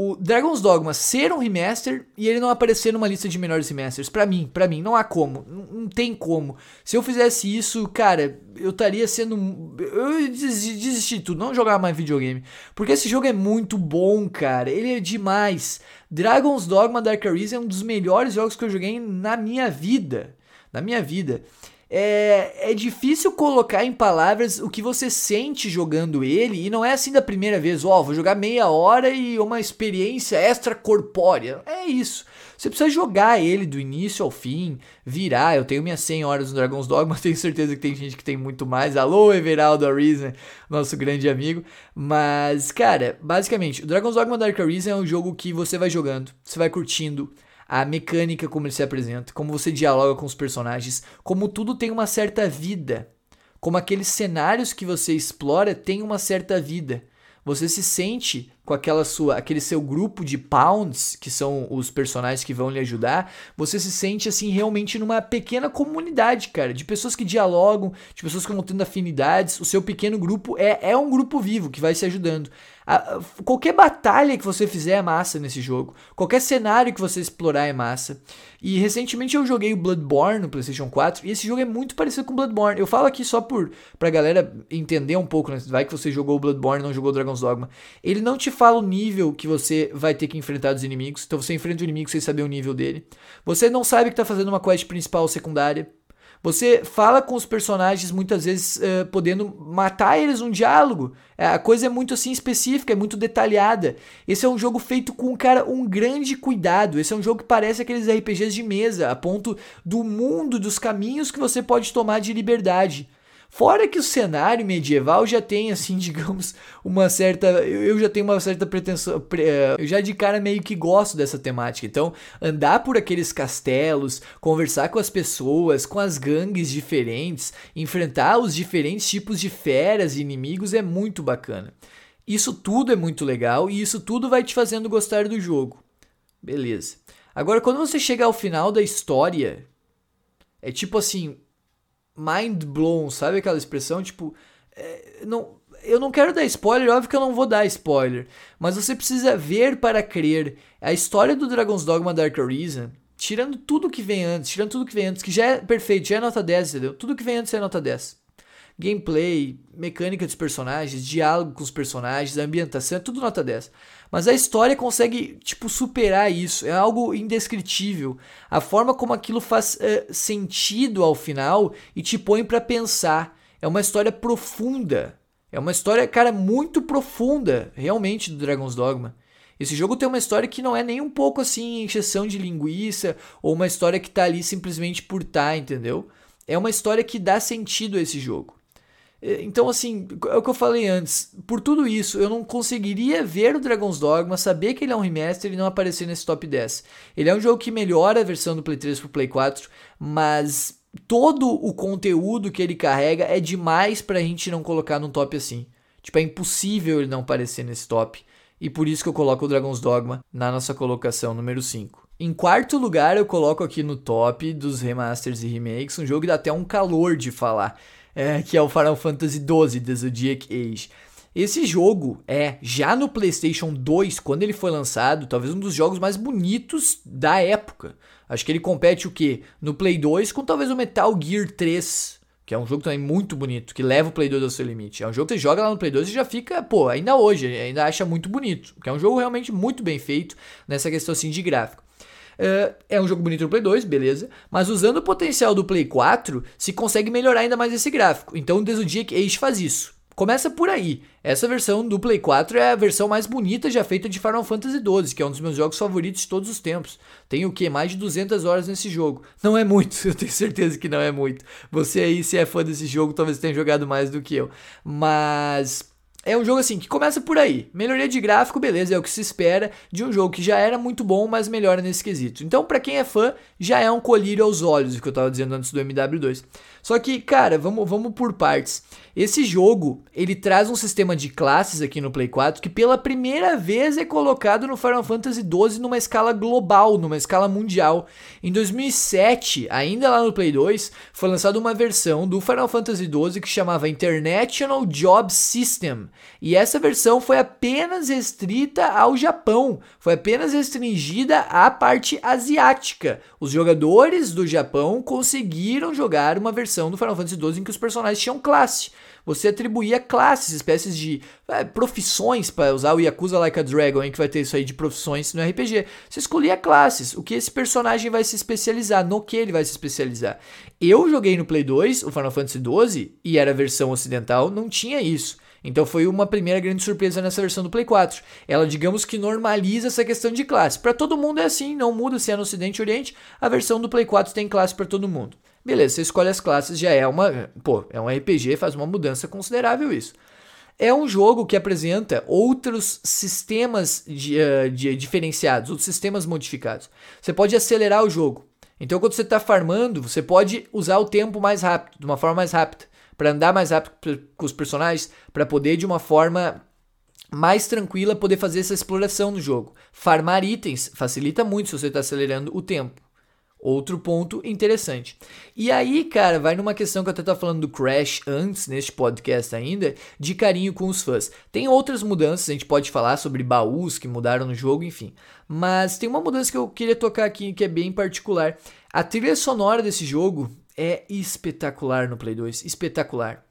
o Dragon's Dogma ser um remaster e ele não aparecer numa lista de melhores remasters. Para mim, para mim, não há como. Não, não, tem como. Se eu fizesse isso, cara, eu estaria sendo. Eu desisti de tudo, não jogar mais videogame. Porque esse jogo é muito bom, cara. Ele é demais. Dragon's Dogma Dark Arisen é um dos melhores jogos que eu joguei na minha vida. Na minha vida. É, é difícil colocar em palavras o que você sente jogando ele, e não é assim da primeira vez, ó, oh, vou jogar meia hora e uma experiência extracorpórea. É isso. Você precisa jogar ele do início ao fim, virar. Eu tenho minhas 100 horas no Dragon's Dogma, tenho certeza que tem gente que tem muito mais. Alô, Everaldo Arisen, nosso grande amigo. Mas, cara, basicamente, o Dragon's Dogma Dark Arisen é um jogo que você vai jogando, você vai curtindo a mecânica como ele se apresenta, como você dialoga com os personagens, como tudo tem uma certa vida, como aqueles cenários que você explora têm uma certa vida. Você se sente com aquela sua, aquele seu grupo de pounds, que são os personagens que vão lhe ajudar, você se sente assim realmente numa pequena comunidade, cara, de pessoas que dialogam, de pessoas que vão tendo afinidades. O seu pequeno grupo é, é um grupo vivo que vai se ajudando. A, qualquer batalha que você fizer é massa nesse jogo. Qualquer cenário que você explorar é massa. E recentemente eu joguei o Bloodborne no PlayStation 4 e esse jogo é muito parecido com Bloodborne. Eu falo aqui só por pra galera entender um pouco, né? Vai que você jogou o Bloodborne, não jogou Dragon's Dogma. Ele não te fala o nível que você vai ter que enfrentar dos inimigos. Então você enfrenta o inimigo sem saber o nível dele. Você não sabe que tá fazendo uma quest principal ou secundária. Você fala com os personagens muitas vezes uh, podendo matar eles um diálogo. É, a coisa é muito assim específica, é muito detalhada. Esse é um jogo feito com, cara, um grande cuidado. Esse é um jogo que parece aqueles RPGs de mesa, a ponto do mundo, dos caminhos que você pode tomar de liberdade. Fora que o cenário medieval já tem, assim, digamos, uma certa. Eu já tenho uma certa pretensão. Eh, eu já de cara meio que gosto dessa temática. Então, andar por aqueles castelos, conversar com as pessoas, com as gangues diferentes, enfrentar os diferentes tipos de feras e inimigos é muito bacana. Isso tudo é muito legal e isso tudo vai te fazendo gostar do jogo. Beleza. Agora, quando você chega ao final da história, é tipo assim, mind blown, sabe aquela expressão? Tipo, é, não, eu não quero dar spoiler, óbvio que eu não vou dar spoiler, mas você precisa ver para crer. A história do Dragon's Dogma Dark Arisen, tirando tudo que vem antes, tirando tudo que vem antes, que já é perfeito, já é nota 10, entendeu? Tudo que vem antes é nota 10. Gameplay, mecânica dos personagens, diálogo com os personagens, ambientação, é tudo nota 10. Mas a história consegue, tipo, superar isso. É algo indescritível. A forma como aquilo faz uh, sentido ao final e te põe para pensar. É uma história profunda. É uma história, cara, muito profunda, realmente, do Dragon's Dogma. Esse jogo tem uma história que não é nem um pouco assim encheção de linguiça ou uma história que tá ali simplesmente por tá, entendeu? É uma história que dá sentido a esse jogo. É, então, assim, é o que eu falei antes. Por tudo isso, eu não conseguiria ver o Dragon's Dogma, saber que ele é um remaster e não aparecer nesse top 10. Ele é um jogo que melhora a versão do Play 3 pro Play 4, mas todo o conteúdo que ele carrega é demais pra gente não colocar num top assim. Tipo, é impossível ele não aparecer nesse top. E por isso que eu coloco o Dragon's Dogma na nossa colocação número 5. Em quarto lugar, eu coloco aqui no top dos remasters e remakes um jogo que dá até um calor de falar é, que é o Final Fantasy XII The Zodiac Age. Esse jogo é, já no PlayStation 2, quando ele foi lançado, talvez um dos jogos mais bonitos da época. Acho que ele compete o quê? No Play 2 com talvez o Metal Gear 3, que é um jogo também muito bonito, que leva o Play 2 ao seu limite. É um jogo que você joga lá no Play 2 e já fica, pô, ainda hoje, ainda acha muito bonito. Que é um jogo realmente muito bem feito nessa questão assim de gráfico. Uh, é um jogo bonito no Play 2, beleza. Mas usando o potencial do Play 4, se consegue melhorar ainda mais esse gráfico. Então o The Zodiac Age faz isso. Começa por aí. Essa versão do Play 4 é a versão mais bonita já feita de Final Fantasy XII, que é um dos meus jogos favoritos de todos os tempos. Tenho o que? Mais de 200 horas nesse jogo. Não é muito, eu tenho certeza que não é muito. Você aí, se é fã desse jogo, talvez tenha jogado mais do que eu. Mas é um jogo assim que começa por aí. Melhoria de gráfico, beleza, é o que se espera de um jogo que já era muito bom, mas melhora nesse quesito. Então, para quem é fã, já é um colírio aos olhos, o que eu tava dizendo antes do MW2. Só que, cara, vamos, vamos por partes. Esse jogo, ele traz um sistema de classes aqui no Play 4 que pela primeira vez é colocado no Final Fantasy XII numa escala global, numa escala mundial. Em 2007, ainda lá no Play 2, foi lançada uma versão do Final Fantasy XII que chamava International Job System E essa versão foi apenas restrita ao Japão, foi apenas restringida à parte asiática. Os jogadores do Japão conseguiram jogar uma versão do Final Fantasy XII em que os personagens tinham classe você atribuía classes, espécies de é, profissões, para usar o Yakuza Like a Dragon, em que vai ter isso aí de profissões no RPG. Você escolhia classes, o que esse personagem vai se especializar, no que ele vai se especializar. Eu joguei no Play 2, o Final Fantasy XII, e era a versão ocidental, não tinha isso. Então foi uma primeira grande surpresa nessa versão do Play 4. Ela, digamos que normaliza essa questão de classe. Para todo mundo é assim, não muda se é no Ocidente ou Oriente. A versão do Play 4 tem classe para todo mundo. Beleza, você escolhe as classes, já é uma. Pô, é um RPG, faz uma mudança considerável isso. É um jogo que apresenta outros sistemas de, uh, de diferenciados, outros sistemas modificados. Você pode acelerar o jogo. Então, quando você está farmando, você pode usar o tempo mais rápido, de uma forma mais rápida, para andar mais rápido com os personagens, para poder de uma forma mais tranquila poder fazer essa exploração no jogo. Farmar itens facilita muito se você está acelerando o tempo. Outro ponto interessante. E aí, cara, vai numa questão que eu até tava falando do Crash antes, neste podcast ainda, de carinho com os fãs. Tem outras mudanças, a gente pode falar sobre baús que mudaram no jogo, enfim. Mas tem uma mudança que eu queria tocar aqui que é bem particular. A trilha sonora desse jogo é espetacular no Play 2, espetacular.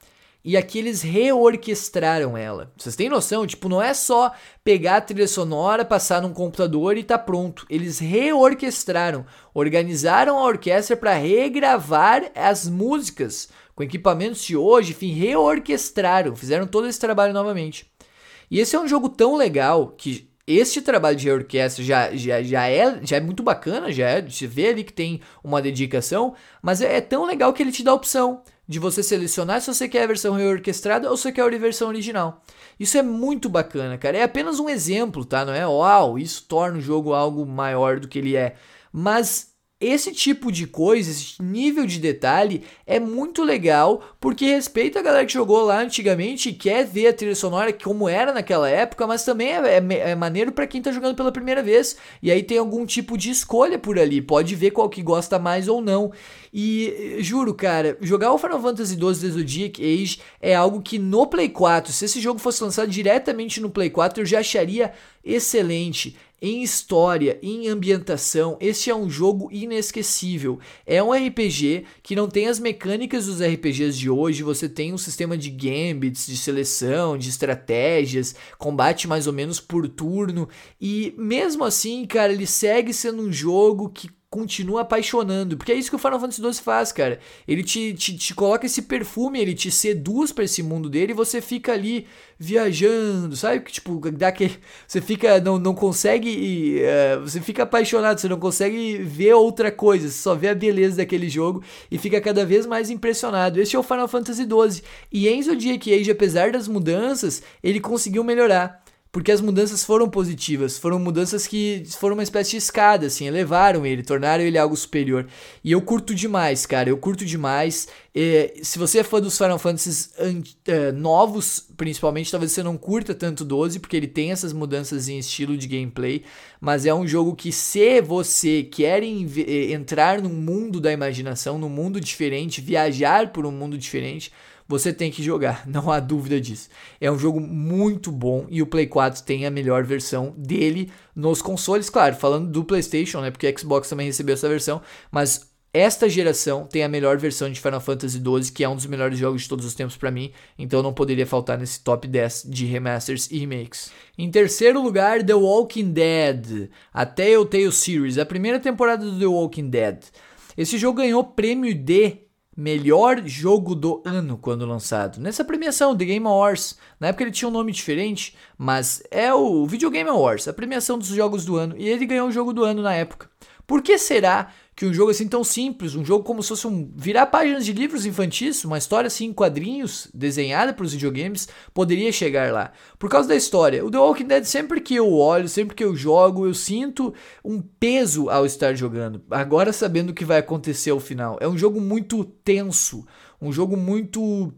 E aqui eles reorquestraram ela. Vocês têm noção? Tipo, não é só pegar a trilha sonora, passar num computador e tá pronto. Eles reorquestraram, organizaram a orquestra para regravar as músicas com equipamentos de hoje, enfim, reorquestraram, fizeram todo esse trabalho novamente. E esse é um jogo tão legal que este trabalho de orquestra já, já, já, é, já é muito bacana, já é, você vê ali que tem uma dedicação, mas é, é tão legal que ele te dá opção de você selecionar se você quer a versão reorquestrada ou se você quer a versão original. Isso é muito bacana, cara. É apenas um exemplo, tá? Não é uau, isso torna o jogo algo maior do que ele é. Mas esse tipo de coisa, esse nível de detalhe é muito legal porque respeita a galera que jogou lá antigamente e quer ver a trilha sonora como era naquela época, mas também é, é, é maneiro para quem tá jogando pela primeira vez e aí tem algum tipo de escolha por ali, pode ver qual que gosta mais ou não. E juro, cara, jogar o Final Fantasy XII The Zodiac Age é algo que no Play 4, se esse jogo fosse lançado diretamente no Play 4, eu já acharia excelente em história, em ambientação, este é um jogo inesquecível. É um RPG que não tem as mecânicas dos RPGs de hoje. Você tem um sistema de gambits, de seleção, de estratégias, combate mais ou menos por turno. E mesmo assim, cara, ele segue sendo um jogo que continua apaixonando. Porque é isso que o Final Fantasy XII faz, cara. Ele te, te, te coloca esse perfume, ele te seduz para esse mundo dele e você fica ali viajando, sabe? Que tipo, dá que você fica não, não consegue, uh, você fica apaixonado, você não consegue ver outra coisa, você só vê a beleza daquele jogo e fica cada vez mais impressionado. Esse é o Final Fantasy XII. E Enzo Zodiac Age, apesar das mudanças, ele conseguiu melhorar porque as mudanças foram positivas, foram mudanças que foram uma espécie de escada, assim, elevaram ele, tornaram ele algo superior. E eu curto demais, cara, eu curto demais. E, se você é fã dos Final Fantasies uh, novos, principalmente, talvez você não curta tanto 12, porque ele tem essas mudanças em estilo de gameplay, mas é um jogo que se você quer eh, entrar num mundo da imaginação, num mundo diferente, viajar por um mundo diferente, você tem que jogar, não há dúvida disso. É um jogo muito bom e o Play 4 tem a melhor versão dele nos consoles, claro, falando do PlayStation, né? Porque Xbox também recebeu essa versão, mas esta geração tem a melhor versão de Final Fantasy XII, que é um dos melhores jogos de todos os tempos para mim, então não poderia faltar nesse top 10 de remasters e remakes. Em terceiro lugar, The Walking Dead, a Telltale Series, a primeira temporada do The Walking Dead. Esse jogo ganhou prêmio de melhor jogo do ano quando lançado. Nessa premiação, The Game Awards. Na época ele tinha um nome diferente, mas é o Video Game Awards, a premiação dos jogos do ano. E ele ganhou o jogo do ano na época. Por que será que um jogo assim tão simples, um jogo como se fosse um virar páginas de livros infantis, uma história assim em quadrinhos desenhada para os videogames, poderia chegar lá. Por causa da história, o The Walking Dead sempre que eu olho, sempre que eu jogo, eu sinto um peso ao estar jogando. Agora sabendo o que vai acontecer ao final. É um jogo muito tenso, um jogo muito uh,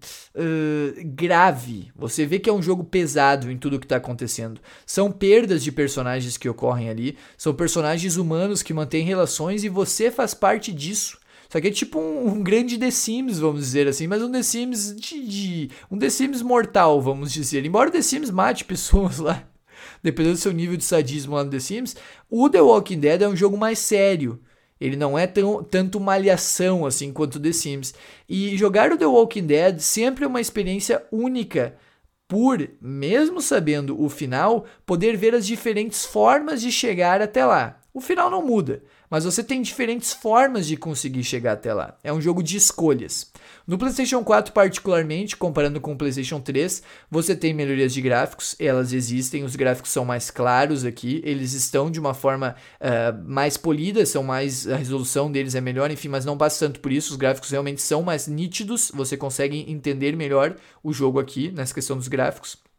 grave. Você vê que é um jogo pesado em tudo que está acontecendo. São perdas de personagens que ocorrem ali, são personagens humanos que mantêm relações e você faz parte disso. Só que é tipo um, um grande The Sims, vamos dizer assim, mas um The Sims de, de, um The Sims mortal, vamos dizer. Embora The Sims mate pessoas lá, dependendo do seu nível de sadismo lá no The Sims, o The Walking Dead é um jogo mais sério. Ele não é tão, tanto malhação assim quanto The Sims. E jogar o The Walking Dead sempre é uma experiência única por, mesmo sabendo o final, poder ver as diferentes formas de chegar até lá. O final não muda, mas você tem diferentes formas de conseguir chegar até lá. É um jogo de escolhas. No PlayStation 4, particularmente, comparando com o PlayStation 3, você tem melhorias de gráficos, elas existem, os gráficos são mais claros aqui, eles estão de uma forma uh, mais polida, são mais a resolução deles é melhor, enfim, mas não passa tanto por isso, os gráficos realmente são mais nítidos, você consegue entender melhor o jogo aqui nessa questão dos gráficos.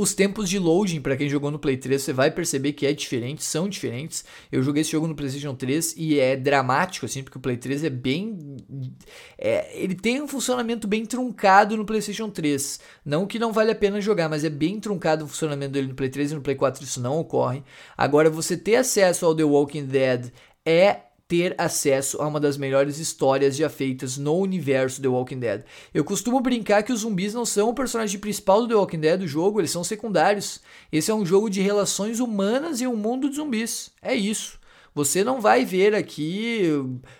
Os tempos de loading, para quem jogou no Play 3, você vai perceber que é diferente, são diferentes. Eu joguei esse jogo no PlayStation 3 e é dramático, assim, porque o Play 3 é bem. É, ele tem um funcionamento bem truncado no PlayStation 3. Não que não vale a pena jogar, mas é bem truncado o funcionamento dele no Play 3 e no Play 4 isso não ocorre. Agora, você ter acesso ao The Walking Dead é ter acesso a uma das melhores histórias já feitas no universo The Walking Dead. Eu costumo brincar que os zumbis não são o personagem principal do The Walking Dead do jogo, eles são secundários. Esse é um jogo de relações humanas e um mundo de zumbis. É isso. Você não vai ver aqui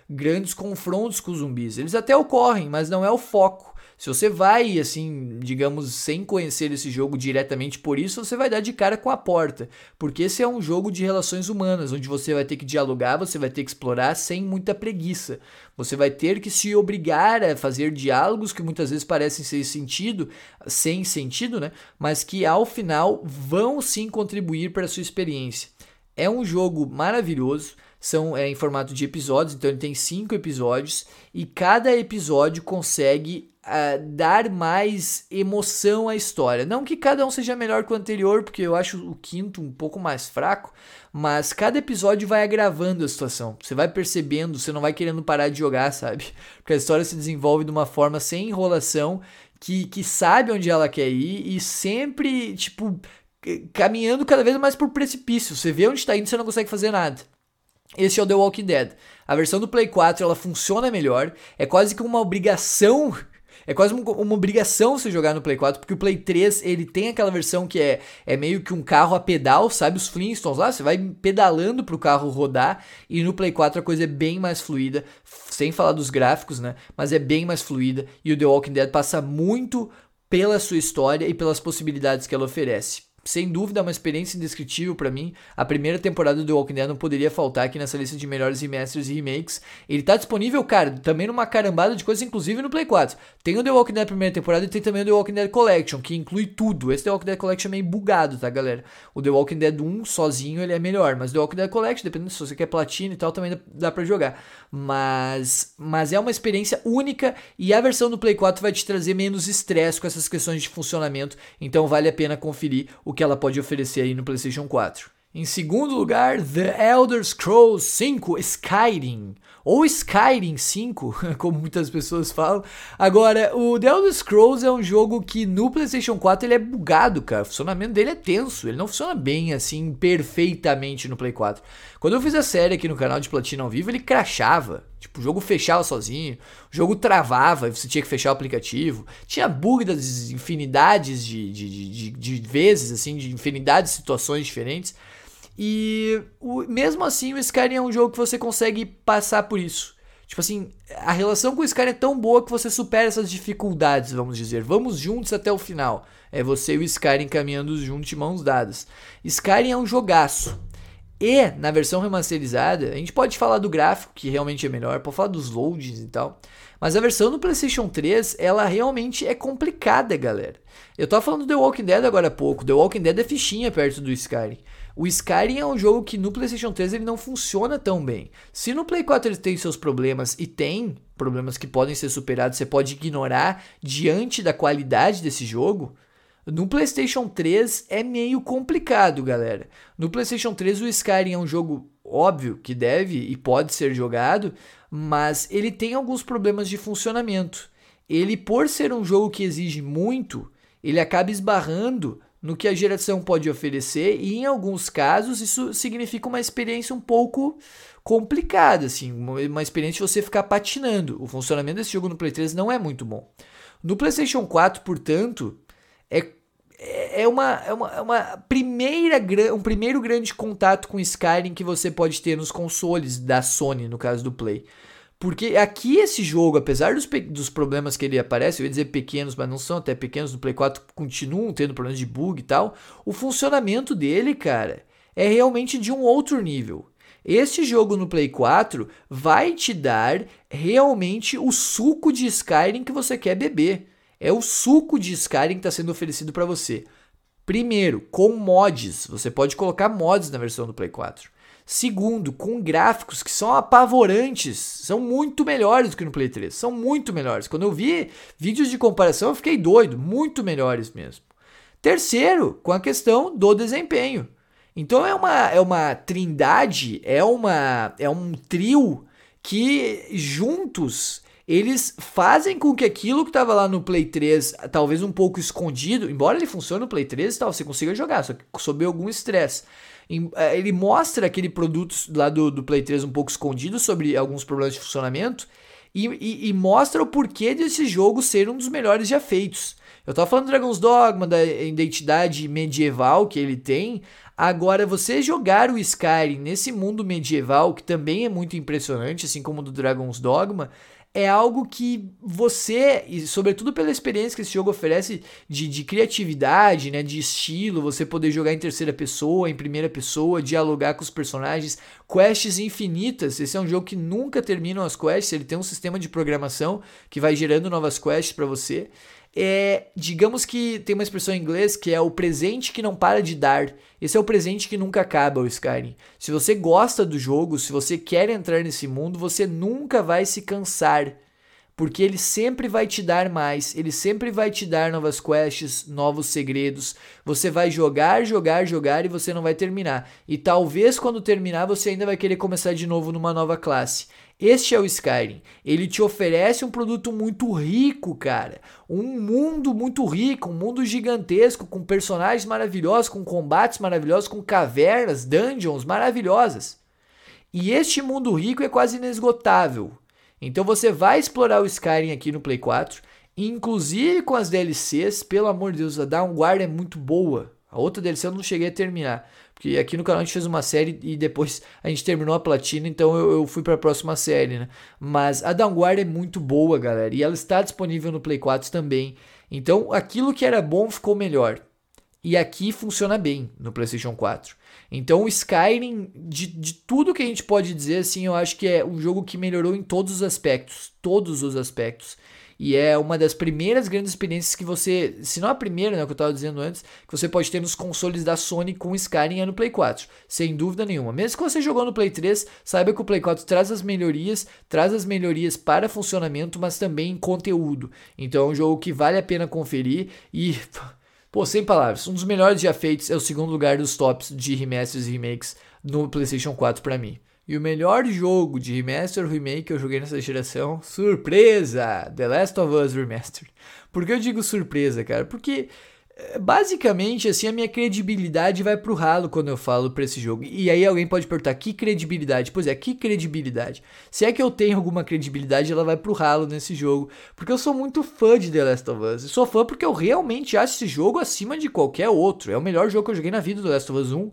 grandes confrontos com os zumbis. Eles até ocorrem, mas não é o foco. Se você vai, assim, digamos, sem conhecer esse jogo diretamente por isso, você vai dar de cara com a porta. Porque esse é um jogo de relações humanas, onde você vai ter que dialogar, você vai ter que explorar sem muita preguiça. Você vai ter que se obrigar a fazer diálogos que muitas vezes parecem sem sentido, sem sentido, né? Mas que ao final vão sim contribuir para a sua experiência. É um jogo maravilhoso são é, em formato de episódios, então ele tem cinco episódios e cada episódio consegue uh, dar mais emoção à história. Não que cada um seja melhor que o anterior, porque eu acho o quinto um pouco mais fraco, mas cada episódio vai agravando a situação. Você vai percebendo, você não vai querendo parar de jogar, sabe? Porque a história se desenvolve de uma forma sem enrolação, que, que sabe onde ela quer ir e sempre, tipo, caminhando cada vez mais por precipício. Você vê onde está indo, você não consegue fazer nada. Esse é o The Walking Dead. A versão do Play 4 ela funciona melhor. É quase que uma obrigação. É quase uma obrigação você jogar no Play 4, porque o Play 3 ele tem aquela versão que é, é meio que um carro a pedal, sabe? Os Flintstones lá, você vai pedalando pro carro rodar. E no Play 4 a coisa é bem mais fluida, sem falar dos gráficos, né? Mas é bem mais fluida. E o The Walking Dead passa muito pela sua história e pelas possibilidades que ela oferece sem dúvida, uma experiência indescritível para mim. A primeira temporada do The Walking Dead não poderia faltar aqui nessa lista de melhores remasters e remakes. Ele tá disponível, cara, também numa carambada de coisas, inclusive no Play 4. Tem o The Walking Dead primeira temporada e tem também o The Walking Dead Collection, que inclui tudo. Esse The Walking Dead Collection é meio bugado, tá, galera? O The Walking Dead 1 sozinho ele é melhor, mas o The Walking Dead Collection, dependendo se você quer platina e tal, também dá, dá para jogar. Mas, mas é uma experiência única e a versão do Play 4 vai te trazer menos estresse com essas questões de funcionamento, então vale a pena conferir o que ela pode oferecer aí no PlayStation 4. Em segundo lugar, The Elder Scrolls 5 Skyrim, ou Skyrim 5, como muitas pessoas falam. Agora, o The Elder Scrolls é um jogo que no PlayStation 4 ele é bugado, cara. O funcionamento dele é tenso, ele não funciona bem assim perfeitamente no Play 4. Quando eu fiz a série aqui no canal de Platina ao vivo, ele crashava. Tipo, o jogo fechava sozinho, o jogo travava você tinha que fechar o aplicativo. Tinha bug das infinidades de, de, de, de vezes, assim, de infinidades de situações diferentes. E o, mesmo assim, o Skyrim é um jogo que você consegue passar por isso. Tipo assim, a relação com o Skyrim é tão boa que você supera essas dificuldades, vamos dizer. Vamos juntos até o final. É você e o Skyrim caminhando juntos de mãos dadas. Skyrim é um jogaço. E na versão remasterizada, a gente pode falar do gráfico, que realmente é melhor, pode falar dos loadings e tal. Mas a versão do PlayStation 3, ela realmente é complicada, galera. Eu tava falando do The Walking Dead agora há pouco. The Walking Dead é fichinha perto do Skyrim. O Skyrim é um jogo que no PlayStation 3 ele não funciona tão bem. Se no Play 4 ele tem seus problemas e tem problemas que podem ser superados, você pode ignorar diante da qualidade desse jogo. No PlayStation 3 é meio complicado, galera. No PlayStation 3 o Skyrim é um jogo óbvio que deve e pode ser jogado, mas ele tem alguns problemas de funcionamento. Ele, por ser um jogo que exige muito, ele acaba esbarrando no que a geração pode oferecer e em alguns casos isso significa uma experiência um pouco complicada, assim, uma experiência de você ficar patinando. O funcionamento desse jogo no Play 3 não é muito bom. No PlayStation 4, portanto, é, é, uma, é uma, é uma primeira, um primeiro grande contato com Skyrim que você pode ter nos consoles da Sony, no caso do Play. Porque aqui esse jogo, apesar dos, dos problemas que ele aparece, eu ia dizer pequenos, mas não são até pequenos, no Play 4 continuam tendo problemas de bug e tal, o funcionamento dele, cara, é realmente de um outro nível. Este jogo no Play 4 vai te dar realmente o suco de Skyrim que você quer beber. É o suco de Skyrim que está sendo oferecido para você. Primeiro, com mods. Você pode colocar mods na versão do Play 4. Segundo, com gráficos que são apavorantes, são muito melhores do que no Play 3, são muito melhores. Quando eu vi vídeos de comparação, eu fiquei doido, muito melhores mesmo. Terceiro, com a questão do desempenho. Então é uma, é uma trindade, é, uma, é um trio que juntos eles fazem com que aquilo que estava lá no Play 3, talvez um pouco escondido, embora ele funcione no Play 3 tal, você consiga jogar, só que sob algum estresse. É, ele mostra aquele produto lá do, do Play 3 um pouco escondido sobre alguns problemas de funcionamento e, e, e mostra o porquê desse jogo ser um dos melhores já feitos. Eu tava falando do Dragon's Dogma, da identidade medieval que ele tem. Agora, você jogar o Skyrim nesse mundo medieval, que também é muito impressionante, assim como o do Dragon's Dogma, é algo que você, e sobretudo pela experiência que esse jogo oferece de, de criatividade, né, de estilo, você poder jogar em terceira pessoa, em primeira pessoa, dialogar com os personagens, quests infinitas. Esse é um jogo que nunca terminam as quests, ele tem um sistema de programação que vai gerando novas quests para você é, digamos que tem uma expressão em inglês que é o presente que não para de dar. Esse é o presente que nunca acaba, o Skyrim. Se você gosta do jogo, se você quer entrar nesse mundo, você nunca vai se cansar. Porque ele sempre vai te dar mais, ele sempre vai te dar novas quests, novos segredos. Você vai jogar, jogar, jogar e você não vai terminar. E talvez quando terminar você ainda vai querer começar de novo numa nova classe. Este é o Skyrim. Ele te oferece um produto muito rico, cara. Um mundo muito rico, um mundo gigantesco, com personagens maravilhosos, com combates maravilhosos, com cavernas, dungeons maravilhosas. E este mundo rico é quase inesgotável. Então você vai explorar o Skyrim aqui no Play 4, inclusive com as DLCs. Pelo amor de Deus, a Downguard é muito boa. A outra DLC eu não cheguei a terminar. Porque aqui no canal a gente fez uma série e depois a gente terminou a platina, então eu, eu fui para a próxima série, né? Mas a Downguard é muito boa, galera, e ela está disponível no Play 4 também. Então aquilo que era bom ficou melhor. E aqui funciona bem no PlayStation 4. Então o Skyrim, de, de tudo que a gente pode dizer, assim, eu acho que é um jogo que melhorou em todos os aspectos. Todos os aspectos. E é uma das primeiras grandes experiências que você, se não a primeira, né, que eu estava dizendo antes, que você pode ter nos consoles da Sony com Skyrim é no Play 4, sem dúvida nenhuma. Mesmo que você jogou no Play 3, saiba que o Play 4 traz as melhorias, traz as melhorias para funcionamento, mas também em conteúdo. Então é um jogo que vale a pena conferir e Pô, sem palavras, um dos melhores já feitos é o segundo lugar dos tops de remasters e remakes no PlayStation 4 para mim. E o melhor jogo de remaster ou remake que eu joguei nessa geração, surpresa! The Last of Us Remastered. Por que eu digo surpresa, cara? Porque basicamente, assim, a minha credibilidade vai pro ralo quando eu falo pra esse jogo. E aí alguém pode perguntar, que credibilidade? Pois é, que credibilidade? Se é que eu tenho alguma credibilidade, ela vai pro ralo nesse jogo. Porque eu sou muito fã de The Last of Us. Sou fã porque eu realmente acho esse jogo acima de qualquer outro. É o melhor jogo que eu joguei na vida The Last of Us 1.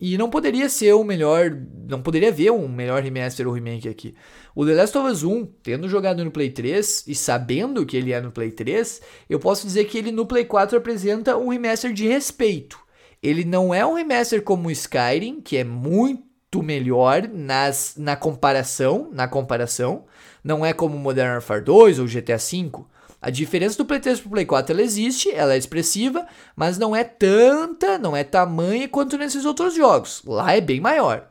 E não poderia ser o melhor. Não poderia haver um melhor remaster ou remake aqui. O The Last of Us 1, tendo jogado no Play 3 e sabendo que ele é no Play 3, eu posso dizer que ele no Play 4 apresenta um remaster de respeito. Ele não é um remaster como o Skyrim, que é muito melhor nas, na comparação, na comparação. Não é como Modern Warfare 2 ou GTA V. A diferença do Play 3 para o Play 4 ela existe, ela é expressiva, mas não é tanta, não é tamanha quanto nesses outros jogos. Lá é bem maior.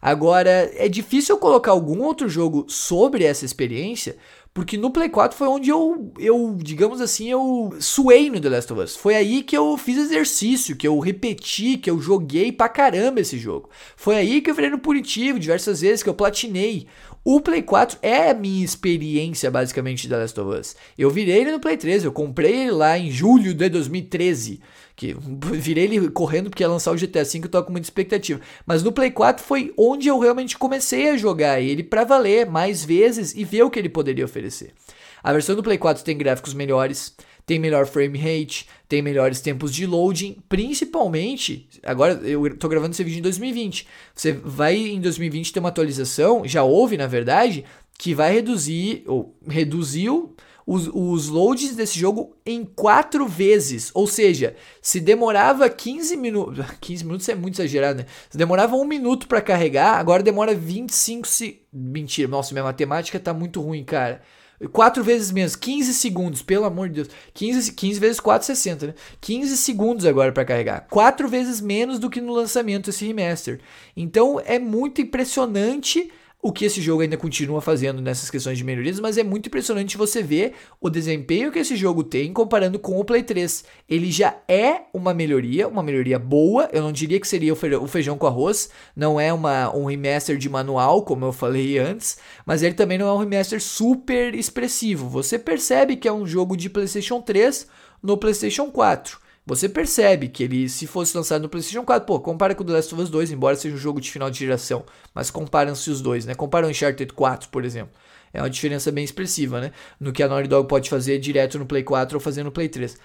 Agora, é difícil colocar algum outro jogo sobre essa experiência, porque no Play 4 foi onde eu, eu, digamos assim, eu suei no The Last of Us. Foi aí que eu fiz exercício, que eu repeti, que eu joguei pra caramba esse jogo. Foi aí que eu virei no punitivo diversas vezes, que eu platinei. O Play 4 é a minha experiência basicamente de Last of Us. Eu virei ele no Play 3, eu comprei ele lá em julho de 2013. Que virei ele correndo porque ia lançar o GTA V, eu tô com muita expectativa. Mas no Play 4 foi onde eu realmente comecei a jogar ele para valer mais vezes e ver o que ele poderia oferecer. A versão do Play 4 tem gráficos melhores, tem melhor frame rate, tem melhores tempos de loading, principalmente, agora eu tô gravando esse vídeo em 2020. Você vai em 2020 ter uma atualização, já houve na verdade, que vai reduzir ou reduziu os, os loads desse jogo em quatro vezes. Ou seja, se demorava 15 minutos. 15 minutos é muito exagerado, né? Se demorava um minuto para carregar, agora demora 25 se... Mentira, nossa, minha matemática tá muito ruim, cara. Quatro vezes menos, 15 segundos, pelo amor de Deus. 15, 15 vezes 4, 60, né? 15 segundos agora para carregar. Quatro vezes menos do que no lançamento esse remaster. Então é muito impressionante o que esse jogo ainda continua fazendo nessas questões de melhorias, mas é muito impressionante você ver o desempenho que esse jogo tem comparando com o Play 3. Ele já é uma melhoria, uma melhoria boa, eu não diria que seria o feijão com arroz, não é uma, um remaster de manual, como eu falei antes, mas ele também não é um remaster super expressivo. Você percebe que é um jogo de PlayStation 3 no PlayStation 4. Você percebe que ele, se fosse lançado no PlayStation 4, pô, compara com o The Last of Us 2, embora seja um jogo de final de geração, mas comparam-se os dois, né? Compara o Uncharted 4, por exemplo. É uma diferença bem expressiva, né? No que a Naughty Dog pode fazer direto no Play 4 ou fazer no Play 3.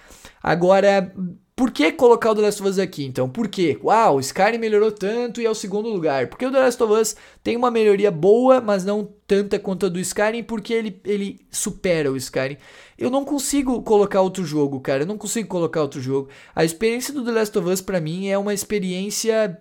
Agora, por que colocar o The Last of Us aqui, então? Por quê? Uau, o Skyrim melhorou tanto e é o segundo lugar. Porque o The Last of Us tem uma melhoria boa, mas não tanta quanto a do Skyrim, porque ele, ele supera o Skyrim. Eu não consigo colocar outro jogo, cara. Eu não consigo colocar outro jogo. A experiência do The Last of Us, para mim, é uma experiência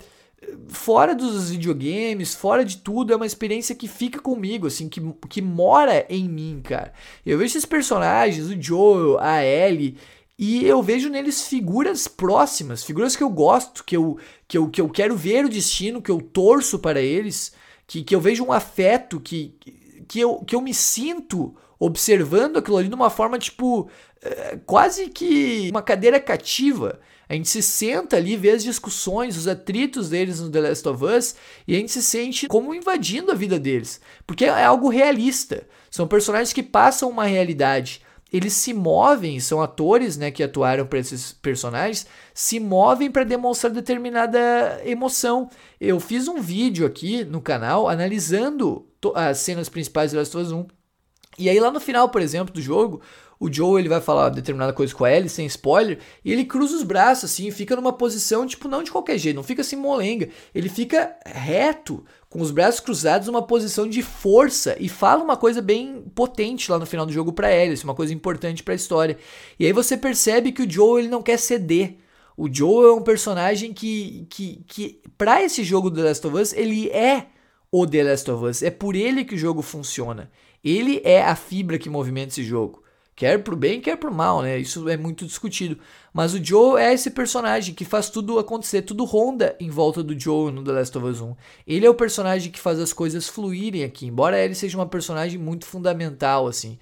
fora dos videogames, fora de tudo, é uma experiência que fica comigo, assim, que, que mora em mim, cara. Eu vejo esses personagens, o Joel, a Ellie e eu vejo neles figuras próximas, figuras que eu gosto, que eu, que eu, que eu quero ver o destino, que eu torço para eles, que, que eu vejo um afeto, que, que, eu, que eu me sinto observando aquilo ali de uma forma tipo é, quase que uma cadeira cativa. A gente se senta ali, vê as discussões, os atritos deles no The Last of Us e a gente se sente como invadindo a vida deles, porque é algo realista. São personagens que passam uma realidade eles se movem, são atores né, que atuaram para esses personagens, se movem para demonstrar determinada emoção. Eu fiz um vídeo aqui no canal analisando as cenas principais de Last of Us 1. E aí lá no final, por exemplo, do jogo, o Joe ele vai falar determinada coisa com a Ellie, sem spoiler, e ele cruza os braços assim, fica numa posição, tipo, não de qualquer jeito, não fica assim molenga, ele fica reto, com os braços cruzados, numa posição de força, e fala uma coisa bem potente lá no final do jogo para Ellie, assim, uma coisa importante para a história. E aí você percebe que o Joe ele não quer ceder. O Joe é um personagem que, que, que para esse jogo do The Last of Us, ele é o The Last of Us. É por ele que o jogo funciona. Ele é a fibra que movimenta esse jogo. Quer pro bem, quer pro mal, né? Isso é muito discutido. Mas o Joe é esse personagem que faz tudo acontecer, tudo ronda em volta do Joe no The Last of Us 1. Ele é o personagem que faz as coisas fluírem aqui, embora ele seja uma personagem muito fundamental, assim.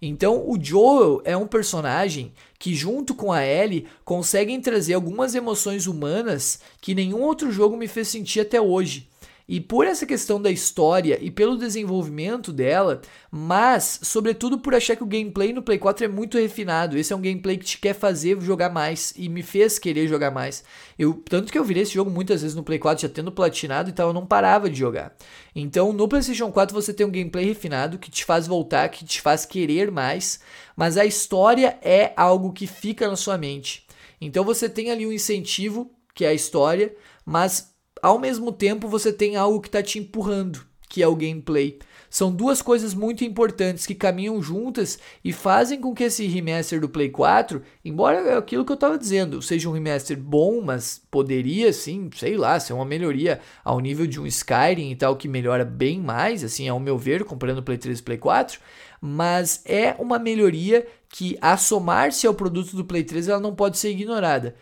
Então, o Joel é um personagem que, junto com a Ellie, conseguem trazer algumas emoções humanas que nenhum outro jogo me fez sentir até hoje. E por essa questão da história e pelo desenvolvimento dela, mas sobretudo por achar que o gameplay no Play 4 é muito refinado. Esse é um gameplay que te quer fazer jogar mais e me fez querer jogar mais. Eu tanto que eu virei esse jogo muitas vezes no Play 4 já tendo platinado e tal, eu não parava de jogar. Então, no PlayStation 4 você tem um gameplay refinado que te faz voltar, que te faz querer mais, mas a história é algo que fica na sua mente. Então você tem ali um incentivo, que é a história, mas ao mesmo tempo você tem algo que está te empurrando, que é o gameplay. São duas coisas muito importantes que caminham juntas e fazem com que esse remaster do Play 4, embora é aquilo que eu estava dizendo, seja um remaster bom, mas poderia sim, sei lá, ser uma melhoria ao nível de um Skyrim e tal, que melhora bem mais, assim, ao meu ver, comparando o Play 3 e Play 4, mas é uma melhoria que, a somar-se ao produto do Play 3, ela não pode ser ignorada.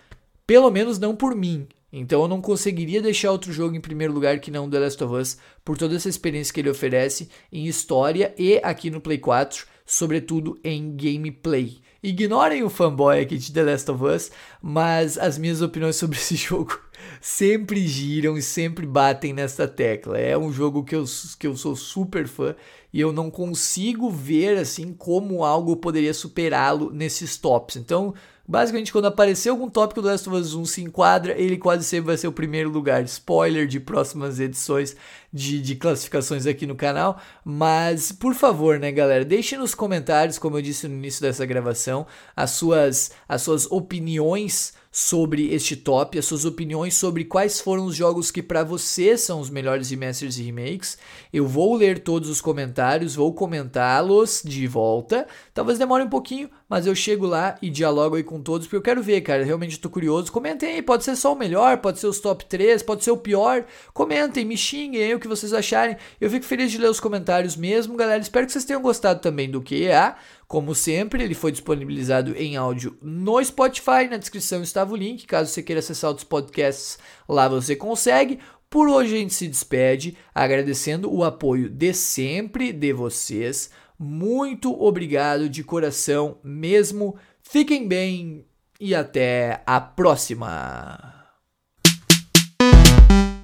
Pelo menos não por mim. Então eu não conseguiria deixar outro jogo em primeiro lugar que não The Last of Us, por toda essa experiência que ele oferece em história e aqui no Play 4, sobretudo em gameplay. ignorem o fanboy aqui de The Last of Us, mas as minhas opiniões sobre esse jogo sempre giram e sempre batem nessa tecla. É um jogo que eu, que eu sou super fã e eu não consigo ver assim como algo poderia superá-lo nesses tops. Então, basicamente, quando aparecer algum tópico do Last of Us 1 se enquadra, ele quase sempre vai ser o primeiro lugar. Spoiler de próximas edições de, de classificações aqui no canal. Mas, por favor, né, galera, deixe nos comentários, como eu disse no início dessa gravação, as suas, as suas opiniões sobre este top, as suas opiniões sobre quais foram os jogos que para você são os melhores remasters e remakes. Eu vou ler todos os comentários, vou comentá-los de volta. Talvez demore um pouquinho, mas eu chego lá e dialogo aí com todos, porque eu quero ver, cara, realmente tô curioso. Comentem aí, pode ser só o melhor, pode ser os top 3, pode ser o pior. Comentem, me xinguem aí o que vocês acharem. Eu fico feliz de ler os comentários mesmo, galera. Espero que vocês tenham gostado também do QA. Como sempre, ele foi disponibilizado em áudio no Spotify. Na descrição estava o link. Caso você queira acessar outros podcasts, lá você consegue. Por hoje a gente se despede, agradecendo o apoio de sempre de vocês. Muito obrigado de coração mesmo. Fiquem bem e até a próxima.